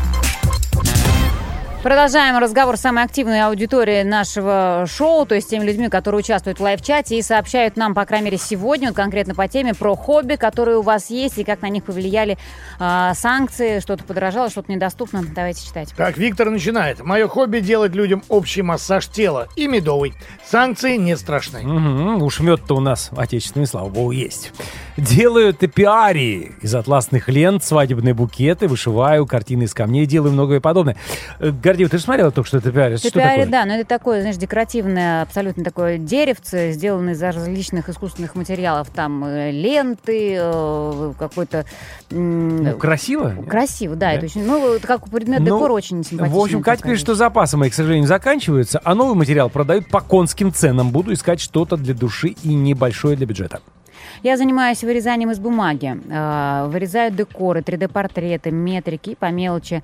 Продолжаем разговор с самой активной аудиторией нашего шоу, то есть теми людьми, которые участвуют в live-чате и сообщают нам, по крайней мере, сегодня, вот конкретно по теме, про хобби, которые у вас есть и как на них повлияли а, санкции, что-то подорожало, что-то недоступно. Давайте читать. Так, Виктор начинает. Мое хобби делать людям общий массаж тела и медовый. Санкции не страшны. Мгм, уж мед-то у нас отечественный, слава богу, есть. Делаю топиарии из атласных лент, свадебные букеты, вышиваю картины из камней, делаю многое подобное. Гордеев, ты же смотрела только что топиарий? Что Топиари, такое? да, но это такое, знаешь, декоративное, абсолютно такое деревце, сделанное из различных искусственных материалов. Там э, ленты, э, какой-то... Ну, красиво? Красиво, да, Да? это очень... Ну, как предмет Ну, декора очень симпатичный. В общем, Катя пишет, что запасы мои, к сожалению, заканчиваются, а новый материал продают по конским ценам. Буду искать что-то для души и небольшое для бюджета. Я занимаюсь вырезанием из бумаги. Э, Вырезаю декоры, 3D-портреты, метрики и по мелочи.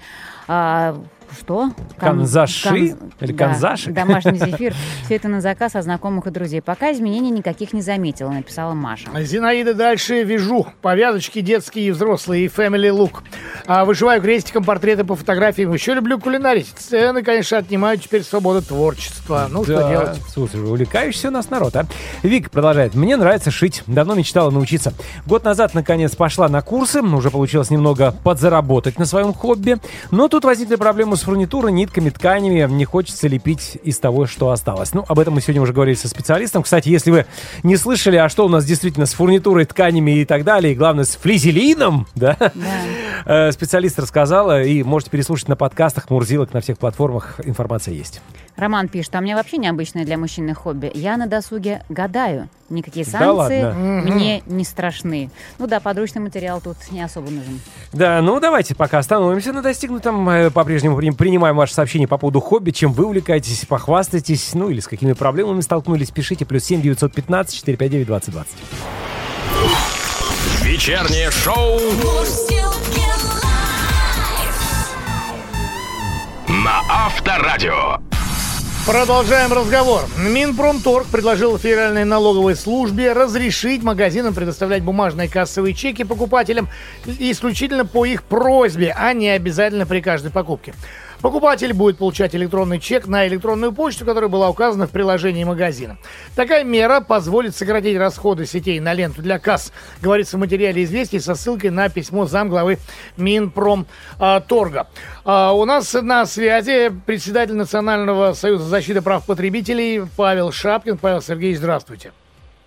Что? Кан- Канзаши? кан- Или да, канзаши? Домашний зефир. Все это на заказ от знакомых и друзей. Пока изменений никаких не заметила, написала Маша. Зинаида дальше вяжу. Повязочки детские и взрослые, и family look. А, вышиваю крестиком портреты по фотографиям. Еще люблю кулинарить. Цены, конечно, отнимают теперь свободу творчества. Ну, что Да, делать? Слушай, увлекающийся у нас народ, а? Вик продолжает. Мне нравится шить. Давно мечтала научиться. Год назад, наконец, пошла на курсы. Уже получилось немного подзаработать на своем хобби. Но тут возникли проблемы с фурнитурой, нитками, тканями. Не хочется лепить из того, что осталось. Ну, об этом мы сегодня уже говорили со специалистом. Кстати, если вы не слышали, а что у нас действительно с фурнитурой, тканями и так далее, и главное, с флизелином, да? Э, Специалист рассказала, и можете переслушать на подкастах Мурзилок на всех платформах. Информация есть. Роман пишет, а мне вообще необычное для мужчины хобби. Я на досуге гадаю. Никакие Да санкции ладно? мне не страшны. Ну да, подручный материал тут не особо нужен. Да, ну давайте пока остановимся на достигнутом. Э, По-прежнему при- принимаем ваши сообщения по поводу хобби, чем вы увлекаетесь, похвастайтесь, ну или с какими проблемами столкнулись, пишите. Плюс семь девятьсот пятнадцать четыре пять девять двадцать двадцать. Вечернее шоу на Авторадио. Продолжаем разговор. Минпромторг предложил Федеральной налоговой службе разрешить магазинам предоставлять бумажные кассовые чеки покупателям исключительно по их просьбе, а не обязательно при каждой покупке. Покупатель будет получать электронный чек на электронную почту, которая была указана в приложении магазина. Такая мера позволит сократить расходы сетей на ленту для касс, говорится в материале известий со ссылкой на письмо замглавы Минпромторга. А, у нас на связи председатель Национального союза защиты прав потребителей Павел Шапкин. Павел Сергеевич, здравствуйте.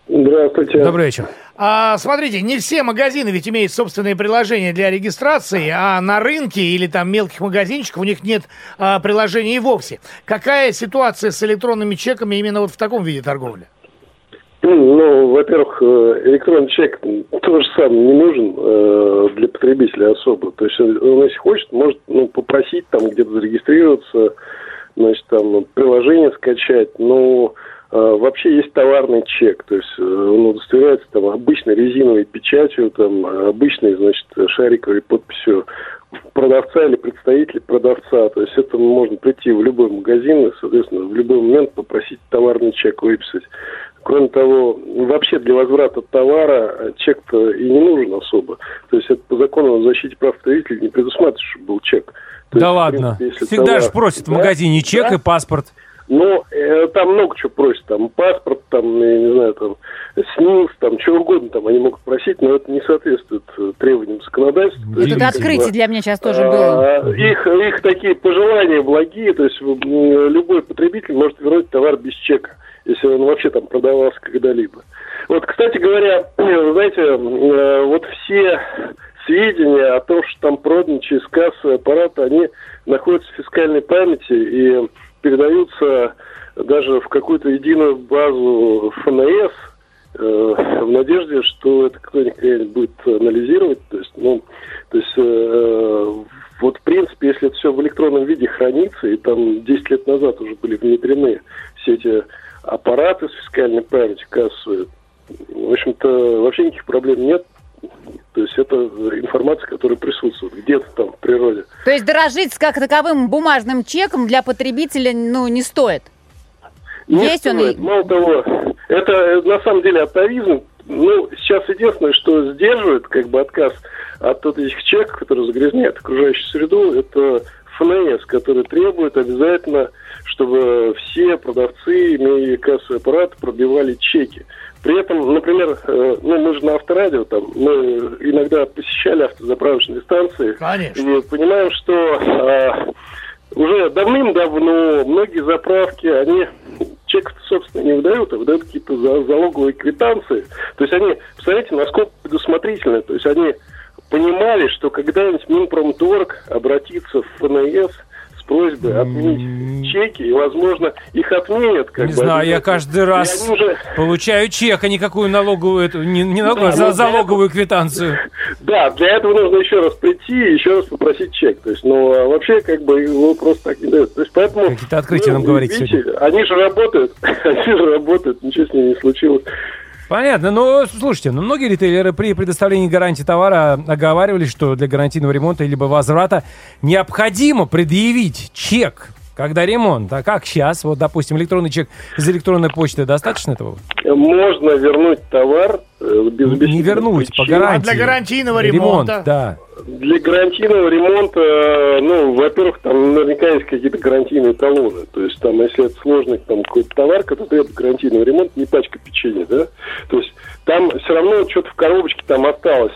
Здравствуйте. Добрый вечер. А, смотрите, не все магазины ведь имеют собственные приложения для регистрации, а на рынке или там мелких магазинчиков у них нет а, приложений и вовсе. Какая ситуация с электронными чеками именно вот в таком виде торговли? Ну, во-первых, э, электронный чек тоже сам не нужен э, для потребителя особо. То есть он, если хочет, может ну, попросить там где-то зарегистрироваться, значит, там приложение скачать, но э, вообще есть товарный чек, то есть э, он удостоверяется там обычной резиновой печатью, там обычной, значит, шариковой подписью продавца или представителя продавца. То есть это можно прийти в любой магазин и, соответственно, в любой момент попросить товарный чек выписать. Кроме того, вообще для возврата товара чек-то и не нужен особо. То есть это по закону о защите прав потребителей не предусматривает, чтобы был чек. То да есть, в ладно. принципе, Всегда товар- же просят в Да, магазине чек да. и паспорт. Ну, э, там много чего просят, там паспорт, там, я не знаю, там СНИЛС, там, чего угодно там они могут просить, но это не соответствует э, требованиям законодательства. Вот есть, это открытие для меня сейчас тоже было. а, Их, их такие пожелания благие, то есть любой потребитель может вернуть товар без чека, если он вообще там продавался когда-либо. Вот, кстати говоря, знаете, э, вот все сведения о том, что там продано через кассовый аппарат, они находятся в фискальной памяти и передаются даже в какую-то единую базу ФНС, э, в надежде, что это кто-нибудь будет анализировать. То есть, ну, то есть, э, вот в принципе, если это все в электронном виде хранится, и там 10 лет назад уже были внедрены все эти аппараты с фискальной памятью кассовые, в общем-то, вообще никаких проблем нет. То есть это информация, которая присутствует где-то там в природе. То есть дорожить как таковым бумажным чеком для потребителя ну, не стоит. Не Есть он стоит. и- Мало того, это э, на самом деле атовизм. Ну, сейчас единственное, что сдерживает как бы отказ от этих чеков, которые загрязняют окружающую среду, это ФНС, который требует обязательно, чтобы все продавцы, имея кассовый аппарат, пробивали чеки. При этом, например, э, ну, мы же на авторадио, там, мы иногда посещали автозаправочные станции, Конечно. и понимаем, что а, уже давным-давно многие заправки, они чек, собственно, не выдают, а выдают какие-то за- залоговые квитанции. То есть они, представляете, насколько предусмотрительны. То есть они понимали, что когда-нибудь Минпромторг обратится в ФНС просьбой отменить чеки, и, возможно, их отменят. Как Не бы, знаю, я каждый раз уже получаю чек, а никакую налоговую, эту, не, не налоговую, Да, за ну, залоговую квитанцию. Да, для этого нужно еще раз прийти и еще раз попросить чек. То есть, ну, а вообще, как бы, его просто так не дают. То есть, поэтому... Какие-то открытия ну, нам говорите видите, Они же работают, они же работают, ничего с ними не случилось. Понятно, но слушайте, ну, многие ритейлеры при предоставлении гарантии товара оговаривались, что для гарантийного ремонта либо возврата необходимо предъявить чек, когда ремонт. А как сейчас? Вот, допустим, электронный чек из электронной почты достаточно этого? Можно вернуть товар э, без Не вернуть, по причин. гарантии. А для гарантийного Ремонт, ремонта? да. Для гарантийного ремонта, э, ну, во-первых, там наверняка есть какие-то гарантийные талоны. То есть, там, если это сложный там какой-то товар, который требует гарантийного ремонта, не пачка печенья, да? То есть, там все равно что-то в коробочке там осталось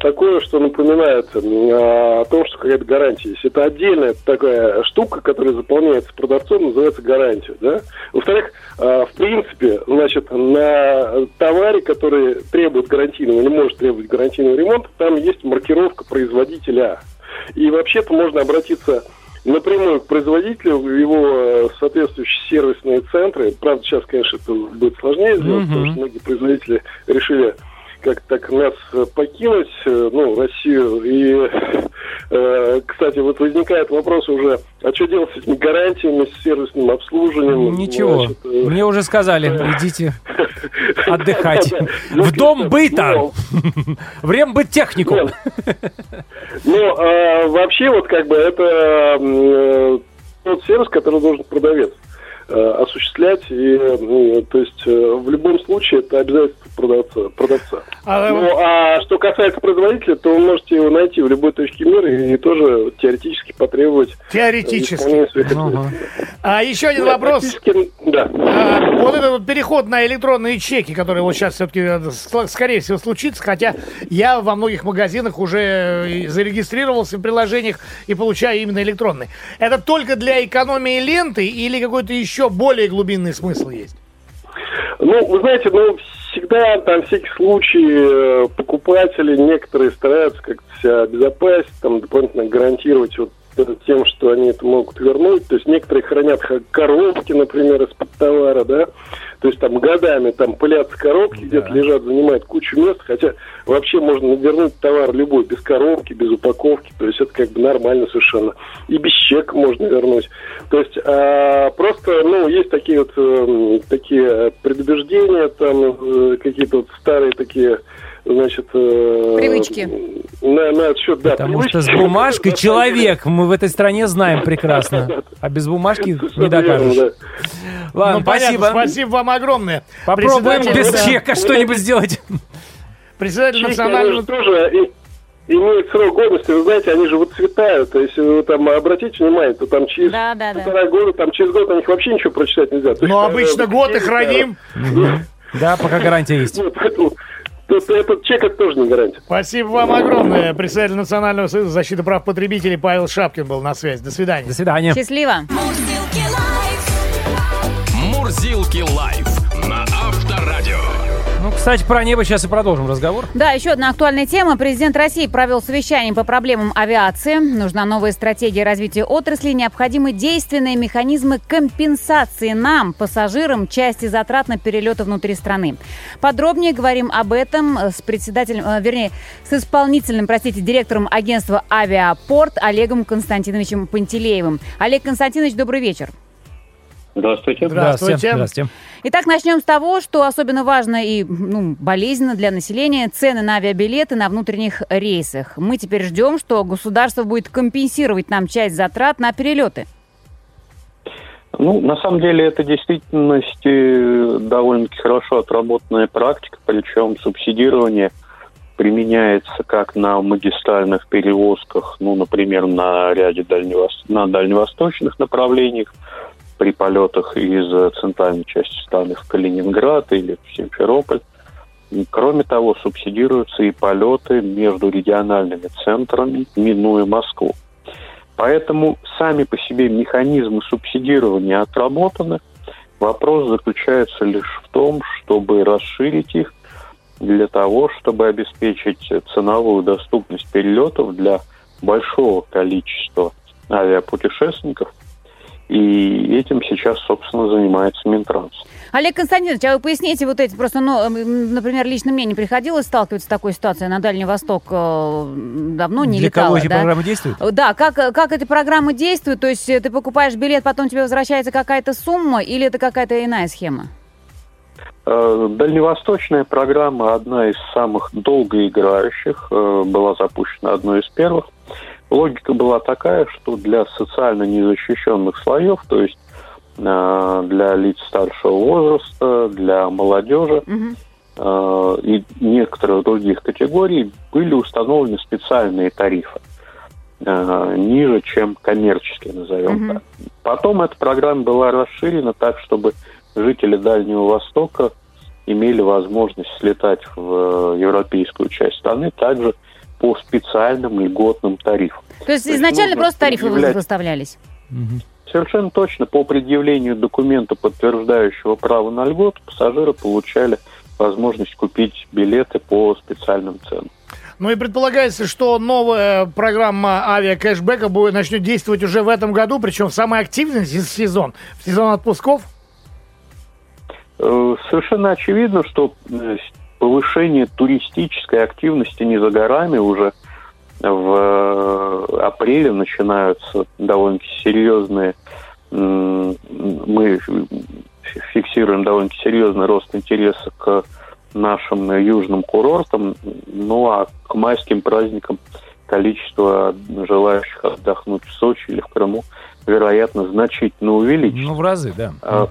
такое, что напоминает э, о том, что какая-то гарантия есть. Это отдельная такая штука, которая заполняется продавцом, называется гарантия, да? Во-вторых, э, в принципе, значит, на товаре, который требует гарантийного или может требовать гарантийного ремонта, там есть маркировка производителя. И вообще-то можно обратиться напрямую к производителю, в его э, соответствующие сервисные центры. Правда, сейчас, конечно, это будет сложнее сделать, Мгм. потому что многие производители решили как так нас покинуть, э, ну, Россию. И, э, кстати, вот возникает вопрос уже, а что делать с этими гарантиями, с сервисным обслуживанием? Ничего, Значит, э, мне уже сказали, идите отдыхать. Ну, В дом это, быта, ну, в рембыттехнику. Нет. Ну, а, вообще, вот как бы это э, тот сервис, который должен продавец. Э, осуществлять. И, ну, то есть, э, в любом случае, это обязательство продавца. продавца. А, Ну, а что касается производителя, то вы можете его найти в любой точке мира и тоже теоретически потребовать э, Теоретически. своих Ага. обязательств. А еще один Ну, вопрос. Да. А, вот этот вот переход на электронные чеки, который вот сейчас все-таки, скорее всего, случится, хотя я во многих магазинах уже э, зарегистрировался в приложениях и получаю именно электронный. Это только для экономии ленты или какой-то еще более глубинный смысл есть? Ну, вы знаете, ну, всегда там всякий случай э, покупатели некоторые стараются как-то себя обезопасить, там дополнительно гарантировать вот тем, что они это могут вернуть. То есть некоторые хранят коробки, например, из-под товара, да. То есть там годами там пылятся коробки, где-то лежат, занимают кучу места, хотя вообще можно вернуть товар любой, без коробки, без упаковки, то есть это как бы нормально совершенно. И без чека можно вернуть. То есть а, просто, ну, есть такие вот эм, такие предубеждения, там э, какие-то вот старые такие значит... э, Привычки. На, на счет, да, Потому что с привычки. бумажкой человек, мы в этой стране знаем прекрасно. А без бумажки не докажешь. да. Ладно, ну, понятно. спасибо. Спасибо вам огромное. Попробуем без да, чека что-нибудь сделать. Председатель национального... тоже и- имеют срок годности, вы знаете, они же выцветают. То есть, вы там обратите внимание, то там через Да, да, да. полтора года, там через год о них вообще ничего прочитать нельзя. То Но есть, обычно э, год и храним. э, Да, пока гарантия есть. Вот, поэтому тут этот чек это тоже не гарантия. Спасибо вам огромное. Председатель Национального союза защиты прав потребителей Павел Шапкин был на связи. До свидания. До свидания. Счастливо. Мурзилки лайф. Мурзилки лайф. Ну, кстати, про небо сейчас и продолжим разговор. Да, еще одна актуальная тема. Президент России провел совещание по проблемам авиации. Нужна новая стратегия развития отрасли. Необходимы действенные механизмы компенсации нам, пассажирам, части затрат на перелеты внутри страны. Подробнее говорим об этом с председателем, э, вернее, с исполнительным, простите, директором агентства «Авиапорт» Олегом Константиновичем Пантелеевым. Олег Константинович, добрый вечер. Здравствуйте. Здравствуйте. Здравствуйте. Итак, начнем с того, что особенно важно и ну, болезненно для населения – цены на авиабилеты на внутренних рейсах. Мы теперь ждем, что государство будет компенсировать нам часть затрат на перелеты. Ну, на самом деле, это в действительности довольно-таки хорошо отработанная практика, причем субсидирование применяется как на магистральных перевозках, ну, например, на ряде дальневос- на дальневосточных направлениях, при полетах из центральной части страны в Калининград или в Симферополь. Кроме того, субсидируются и полеты между региональными центрами, минуя Москву. Поэтому сами по себе механизмы субсидирования отработаны. Вопрос заключается лишь в том, чтобы расширить их для того, чтобы обеспечить ценовую доступность перелетов для большого количества авиапутешественников. И этим сейчас, собственно, занимается Минтранс. Олег Константинович, а вы поясните вот эти, просто, ну, например, лично мне не приходилось сталкиваться с такой ситуацией. На Дальний Восток э, давно не Для летала. кого эти да? программы действуют? Да, как, как эти программы действуют? То есть э, ты покупаешь билет, потом тебе возвращается какая-то сумма или это какая-то иная схема? Э, Дальневосточная программа одна из самых долгоиграющих, э, была запущена одной из первых. Логика была такая, что для социально незащищенных слоев, то есть э, для лиц старшего возраста, для молодежи э, и некоторых других категорий были установлены специальные тарифы э, ниже, чем коммерческие, назовем так. Потом эта программа была расширена так, чтобы жители Дальнего Востока имели возможность слетать в европейскую часть страны также по специальным льготным тарифам. То есть То есть изначально просто тарифы вы- предъявлять- выставлялись? Совершенно точно по предъявлению документа, подтверждающего право на льготу, пассажиры получали возможность купить билеты по специальным ценам. Ну и предполагается, что новая программа авиакэшбэка будет, начнет действовать уже в этом году, причем в самый активный се- сезон, в сезон отпусков. Э, Совершенно очевидно, что э, повышение туристической активности не за горами уже в э, апреле начинаются довольно серьезные, мы фиксируем довольно серьезный рост интереса к нашим южным курортам, ну а к майским праздникам количество желающих отдохнуть в Сочи или в Крыму, вероятно, значительно увеличится. Ну, в разы, да. А.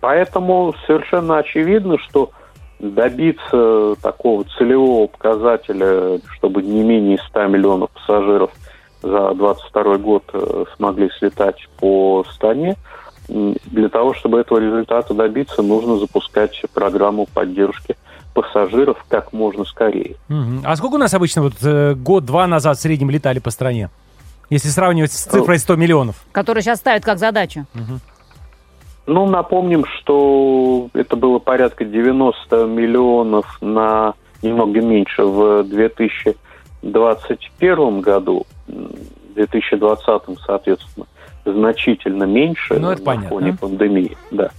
Поэтому совершенно очевидно, что добиться такого целевого показателя, чтобы не менее 100 миллионов пассажиров за 22 год э, смогли слетать по стране, для того, чтобы этого результата добиться, нужно запускать программу поддержки пассажиров как можно скорее. А сколько у нас обычно вот э, год-два назад в среднем летали по стране? Если сравнивать с цифрой 100 миллионов. Который сейчас ставят как задачу. Ну, напомним, что это было порядка 90 миллионов на немного меньше в 2021 году, м, в 2020, соответственно, значительно меньше Ну, это на понятно. фоне пандемии. Да.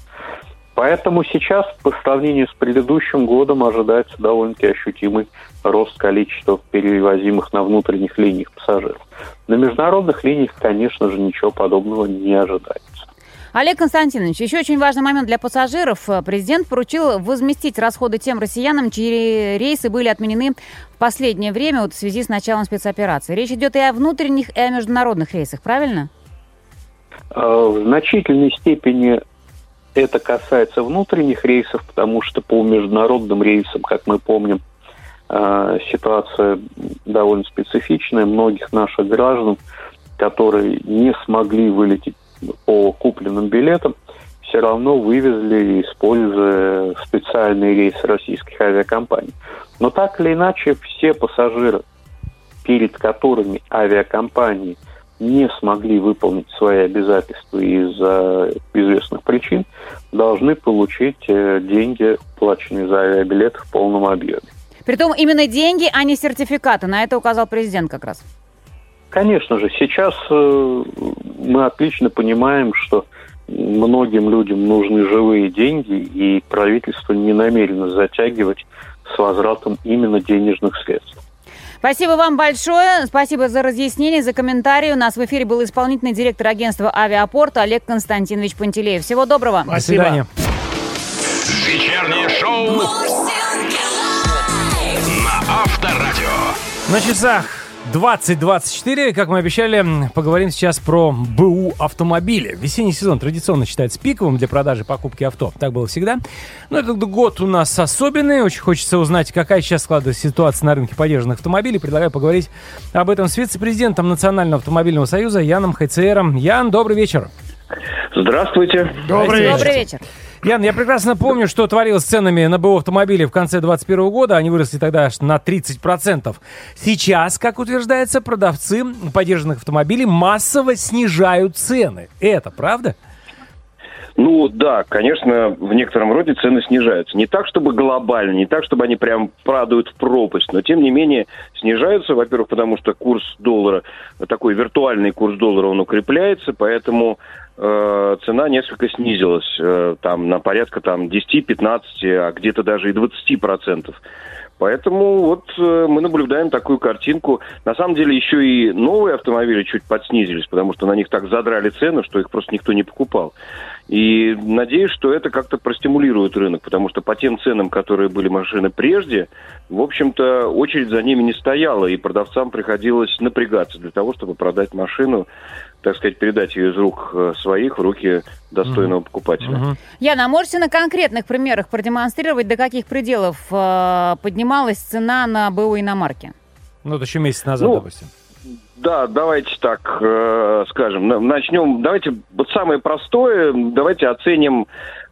Поэтому сейчас по сравнению с предыдущим годом ожидается довольно-таки ощутимый рост количества перевозимых на внутренних линиях пассажиров. На международных линиях, конечно же, ничего подобного не ожидается. Олег Константинович, еще очень важный момент для пассажиров. Президент поручил возместить расходы тем россиянам, чьи рейсы были отменены в последнее время вот в связи с началом спецоперации. Речь идет и о внутренних, и о международных рейсах, правильно? Э, В значительной степени это касается внутренних рейсов, потому что по международным рейсам, как мы помним, э, ситуация довольно специфичная. Многих наших граждан, которые не смогли вылететь по купленным билетам, все равно вывезли, используя специальные рейсы российских авиакомпаний. Но так или иначе, все пассажиры, перед которыми авиакомпании не смогли выполнить свои обязательства из-за известных причин, должны получить э, деньги, плаченные за авиабилеты в полном объеме. Притом именно деньги, а не сертификаты. На это указал президент как раз. Конечно же, сейчас э, мы отлично понимаем, что многим людям нужны живые деньги, и правительство не намерено затягивать с возвратом именно денежных средств. Спасибо вам большое. Спасибо за разъяснение, за комментарий. У нас в эфире был исполнительный директор агентства «Авиапорт» Олег Константинович Пантелеев. Всего доброго. До свидания. Вечернее шоу на Авторадио. На часах 20.24, как мы обещали, поговорим сейчас про БУ автомобили. Весенний сезон традиционно считается пиковым для продажи и покупки авто. Так было всегда. Но этот год у нас особенный. Очень хочется узнать, какая сейчас складывается ситуация на рынке подержанных автомобилей. Предлагаю поговорить об этом с вице-президентом Национального автомобильного союза Яном Хайцером. Ян, добрый вечер. Здравствуйте. Добрый вечер. Добрый вечер. Ян, я прекрасно помню, что творилось с ценами на БУ автомобили в конце 2021 года. Они выросли тогда на 30%. Сейчас, как утверждается, продавцы подержанных автомобилей массово снижают цены. Это правда? Ну да, конечно, в некотором роде цены снижаются. Не так, чтобы глобально, не так, чтобы они прям падают в пропасть, но тем не менее снижаются, во-первых, потому что курс доллара, такой виртуальный курс доллара, он укрепляется, поэтому э, цена несколько снизилась, э, там на порядка там 10-15, а где-то даже и 20 процентов. Поэтому вот э, мы наблюдаем такую картинку. На самом деле еще и новые автомобили чуть подснизились, потому что на них так задрали цены, что их просто никто не покупал. И надеюсь, что это как-то простимулирует рынок, потому что по тем ценам, которые были машины прежде, в общем-то, очередь за ними не стояла, и продавцам приходилось напрягаться для того, чтобы продать машину, так сказать, передать ее из рук э, своих в руки достойного покупателя. Яна, а можете на конкретных примерах продемонстрировать, до каких пределов э, поднималась цена на БУ иномарки? Ну, вот еще месяц назад, Ну, допустим. Да, давайте так э, скажем. На- Начнем. Давайте вот самое простое. Давайте оценим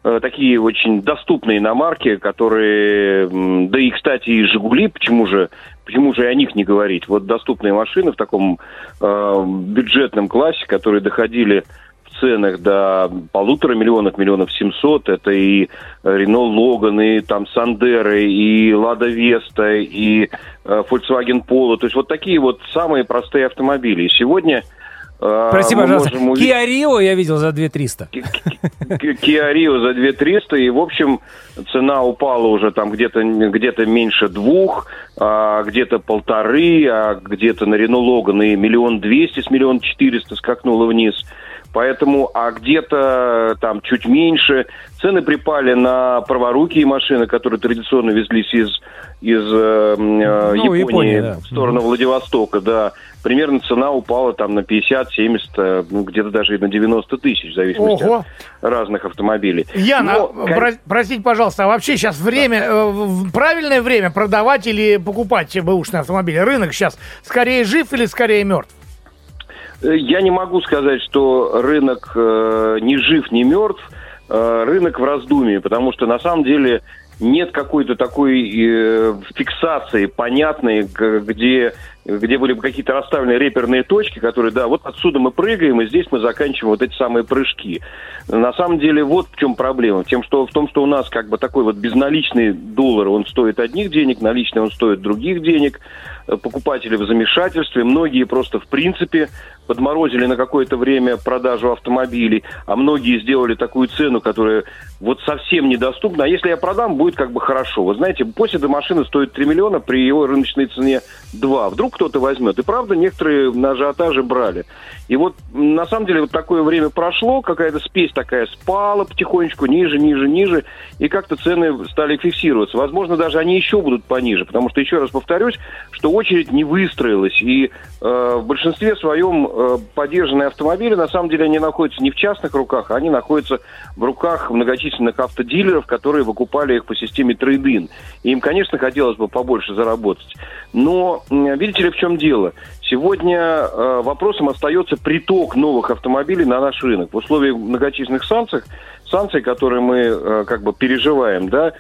э, такие очень доступные иномарки, которые, да и, кстати, и Жигули. Почему же, почему же о них не говорить? Вот доступные машины в таком э, бюджетном классе, которые доходили в ценах до полутора миллионов, миллионов семьсот. Это и Рено Логан, и там Сандеры, и Лада Веста, и э, Volkswagen Polo. То есть вот такие вот самые простые автомобили. И сегодня Прости, мы пожалуйста. можем Kia Rio я видел за 2300. Kia Rio за 2300, и, в общем, цена упала уже там где-то где меньше двух. а, где-то полторы, а где-то на Рено Логан и миллион двести с миллион четыреста скакнуло вниз. Поэтому, а где-то там чуть меньше. Цены припали на праворукие машины, которые традиционно везлись из, из э, э, Ну, Японии, Япония, да. в сторону Владивостока, да. Примерно цена упала там на 50-70, э, ну, где-то даже и на 90 тысяч, в зависимости Ого. от разных автомобилей. Ян, Но, про- простите, пожалуйста, а вообще сейчас время, э, в- правильное время продавать или покупать бэушные автомобили? Рынок сейчас скорее жив или скорее мертв? Э, Я не могу сказать, что рынок э, ни жив, ни мертв. Э, рынок в раздумии, потому что на самом деле нет какой-то такой э, фиксации понятной, где, где были бы какие-то расставлены реперные точки, которые, да, вот отсюда мы прыгаем, и здесь мы заканчиваем вот эти самые прыжки. На самом деле вот в чем проблема. Тем, что, в том, что у нас как бы такой вот безналичный доллар, он стоит одних денег, наличный он стоит других денег. Покупатели в замешательстве. Многие просто в принципе подморозили на какое-то время продажу автомобилей, а многие сделали такую цену, которая вот совсем недоступна. А если я продам, будет как бы хорошо. Вы знаете, после этой машины стоит 3 миллиона, при его рыночной цене 2. Вдруг кто-то возьмет. И правда, некоторые на ажиотаже брали. И вот на самом деле вот такое время прошло, какая-то спесь такая спала потихонечку, ниже, ниже, ниже, и как-то цены стали фиксироваться. Возможно, даже они еще будут пониже, потому что, еще раз повторюсь, что очередь не выстроилась, и э, в большинстве своем э, поддержанные автомобили, на самом деле, они находятся не в частных руках, а они находятся в руках многочисленных автодилеров, которые выкупали их по системе трейдин. Им, конечно, хотелось бы побольше заработать. Но, м, видите ли, в чем дело? Сегодня э, вопросом остается приток новых автомобилей на наш рынок. В условиях многочисленных санкций, санкций, которые мы э, как бы переживаем, да,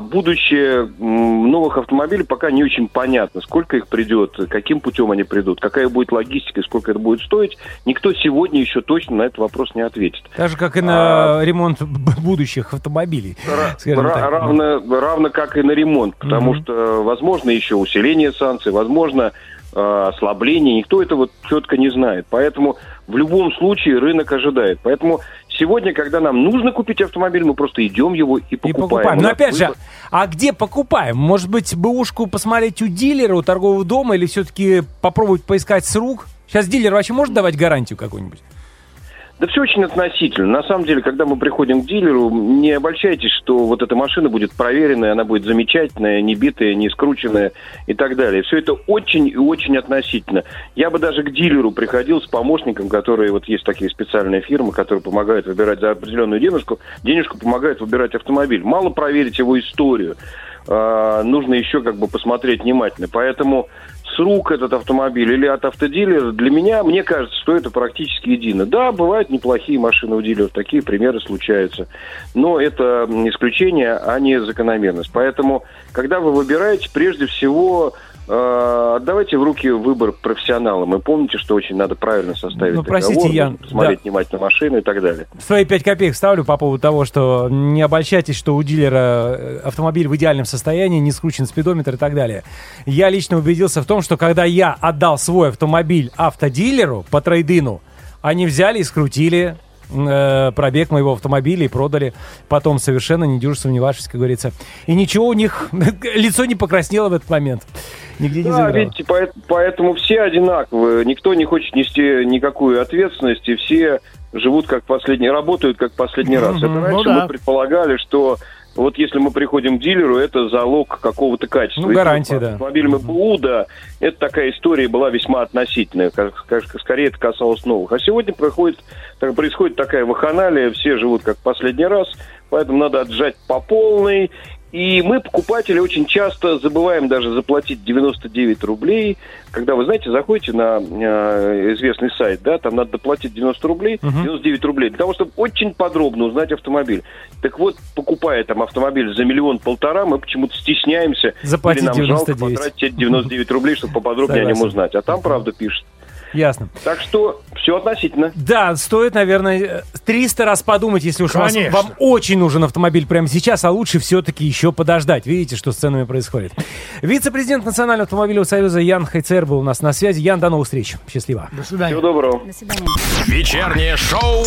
будущее м, новых автомобилей пока не очень понятно, сколько их придет, каким путем они придут, какая будет логистика сколько это будет стоить. Никто сегодня еще точно на этот вопрос не ответит. Так же, как и на ремонт б- будущих автомобилей. Ра- так. равно, равно как и на ремонт, потому Мгм. что возможно еще усиление санкций, возможно э, ослабление, никто это вот четко не знает. Поэтому в любом случае рынок ожидает. Поэтому сегодня, когда нам нужно купить автомобиль, мы просто идем его и И покупаем. покупаем. У Но опять же, а где покупаем? Может быть, бэушку посмотреть у дилера, у торгового дома, или все-таки попробовать поискать с рук? Сейчас дилер вообще может давать гарантию какую-нибудь? Да все очень относительно. На самом деле, когда мы приходим к дилеру, не обольщайтесь, что вот эта машина будет проверенная, она будет замечательная, не битая, не скрученная и так далее. Все это очень и очень относительно. Я бы даже к дилеру приходил с помощником, которые, вот есть такие специальные фирмы, которые помогают выбирать за определенную денежку, денежку помогают выбирать автомобиль. Мало проверить его историю. А, нужно еще как бы посмотреть внимательно. Поэтому с рук этот автомобиль или от автодилера, для меня, мне кажется, что это практически едино. Да, бывают неплохие машины у дилеров, такие примеры случаются. Но это исключение, а не закономерность. Поэтому, когда вы выбираете, прежде всего, э, отдавайте в руки выбор профессионалам. И помните, что очень надо правильно составить Ну, договор, Ян, нужно посмотреть да. внимательно машину и так далее. Свои 5 копеек ставлю по поводу того, что не обольщайтесь, что у дилера э, автомобиль в идеальном состоянии, не скручен спидометр и так далее. Я лично убедился в том, что когда я отдал свой автомобиль автодилеру по трейдину, они взяли и скрутили э, пробег моего автомобиля и продали потом совершенно не дюже сомневавшись, как говорится. И ничего у них, лицо не покраснело в этот момент. Нигде не Да, заиграло. видите, поэт- поэтому все одинаковые. Никто не хочет нести никакую ответственность, и все живут как последний, работают как последний раз. Это ну раньше да. мы предполагали, что вот если мы приходим к дилеру, это залог какого-то качества. Ну, гарантия, да. Автомобиль МПУ, да, это такая история была весьма относительная. Как, как- скорее это касалось новых. А сегодня проходит, так, происходит такая ваханалия, все живут как последний раз, поэтому надо отжать по полной. И мы, покупатели, очень часто забываем даже заплатить 99 рублей. Когда, вы знаете, заходите на э, известный сайт, да, там надо доплатить 90 рублей, Мгм. 99 рублей, для того, чтобы очень подробно узнать автомобиль. Так вот, покупая там автомобиль за миллион-полтора, мы почему-то стесняемся. Заплатить или нам 99. жалко потратить эти 99 рублей, чтобы поподробнее о нем Согласен. узнать. А там правда пишет. Ясно. Так что все относительно. Да, стоит, наверное, 300 раз подумать, если уж вас- вам очень нужен автомобиль прямо сейчас, а лучше все-таки еще подождать. Видите, что с ценами происходит. Вице-президент Национального автомобильного союза Ян Хайцер был у нас на связи. Ян, до новых встреч. Счастливо. До свидания. Всего доброго. До свидания. Вечернее шоу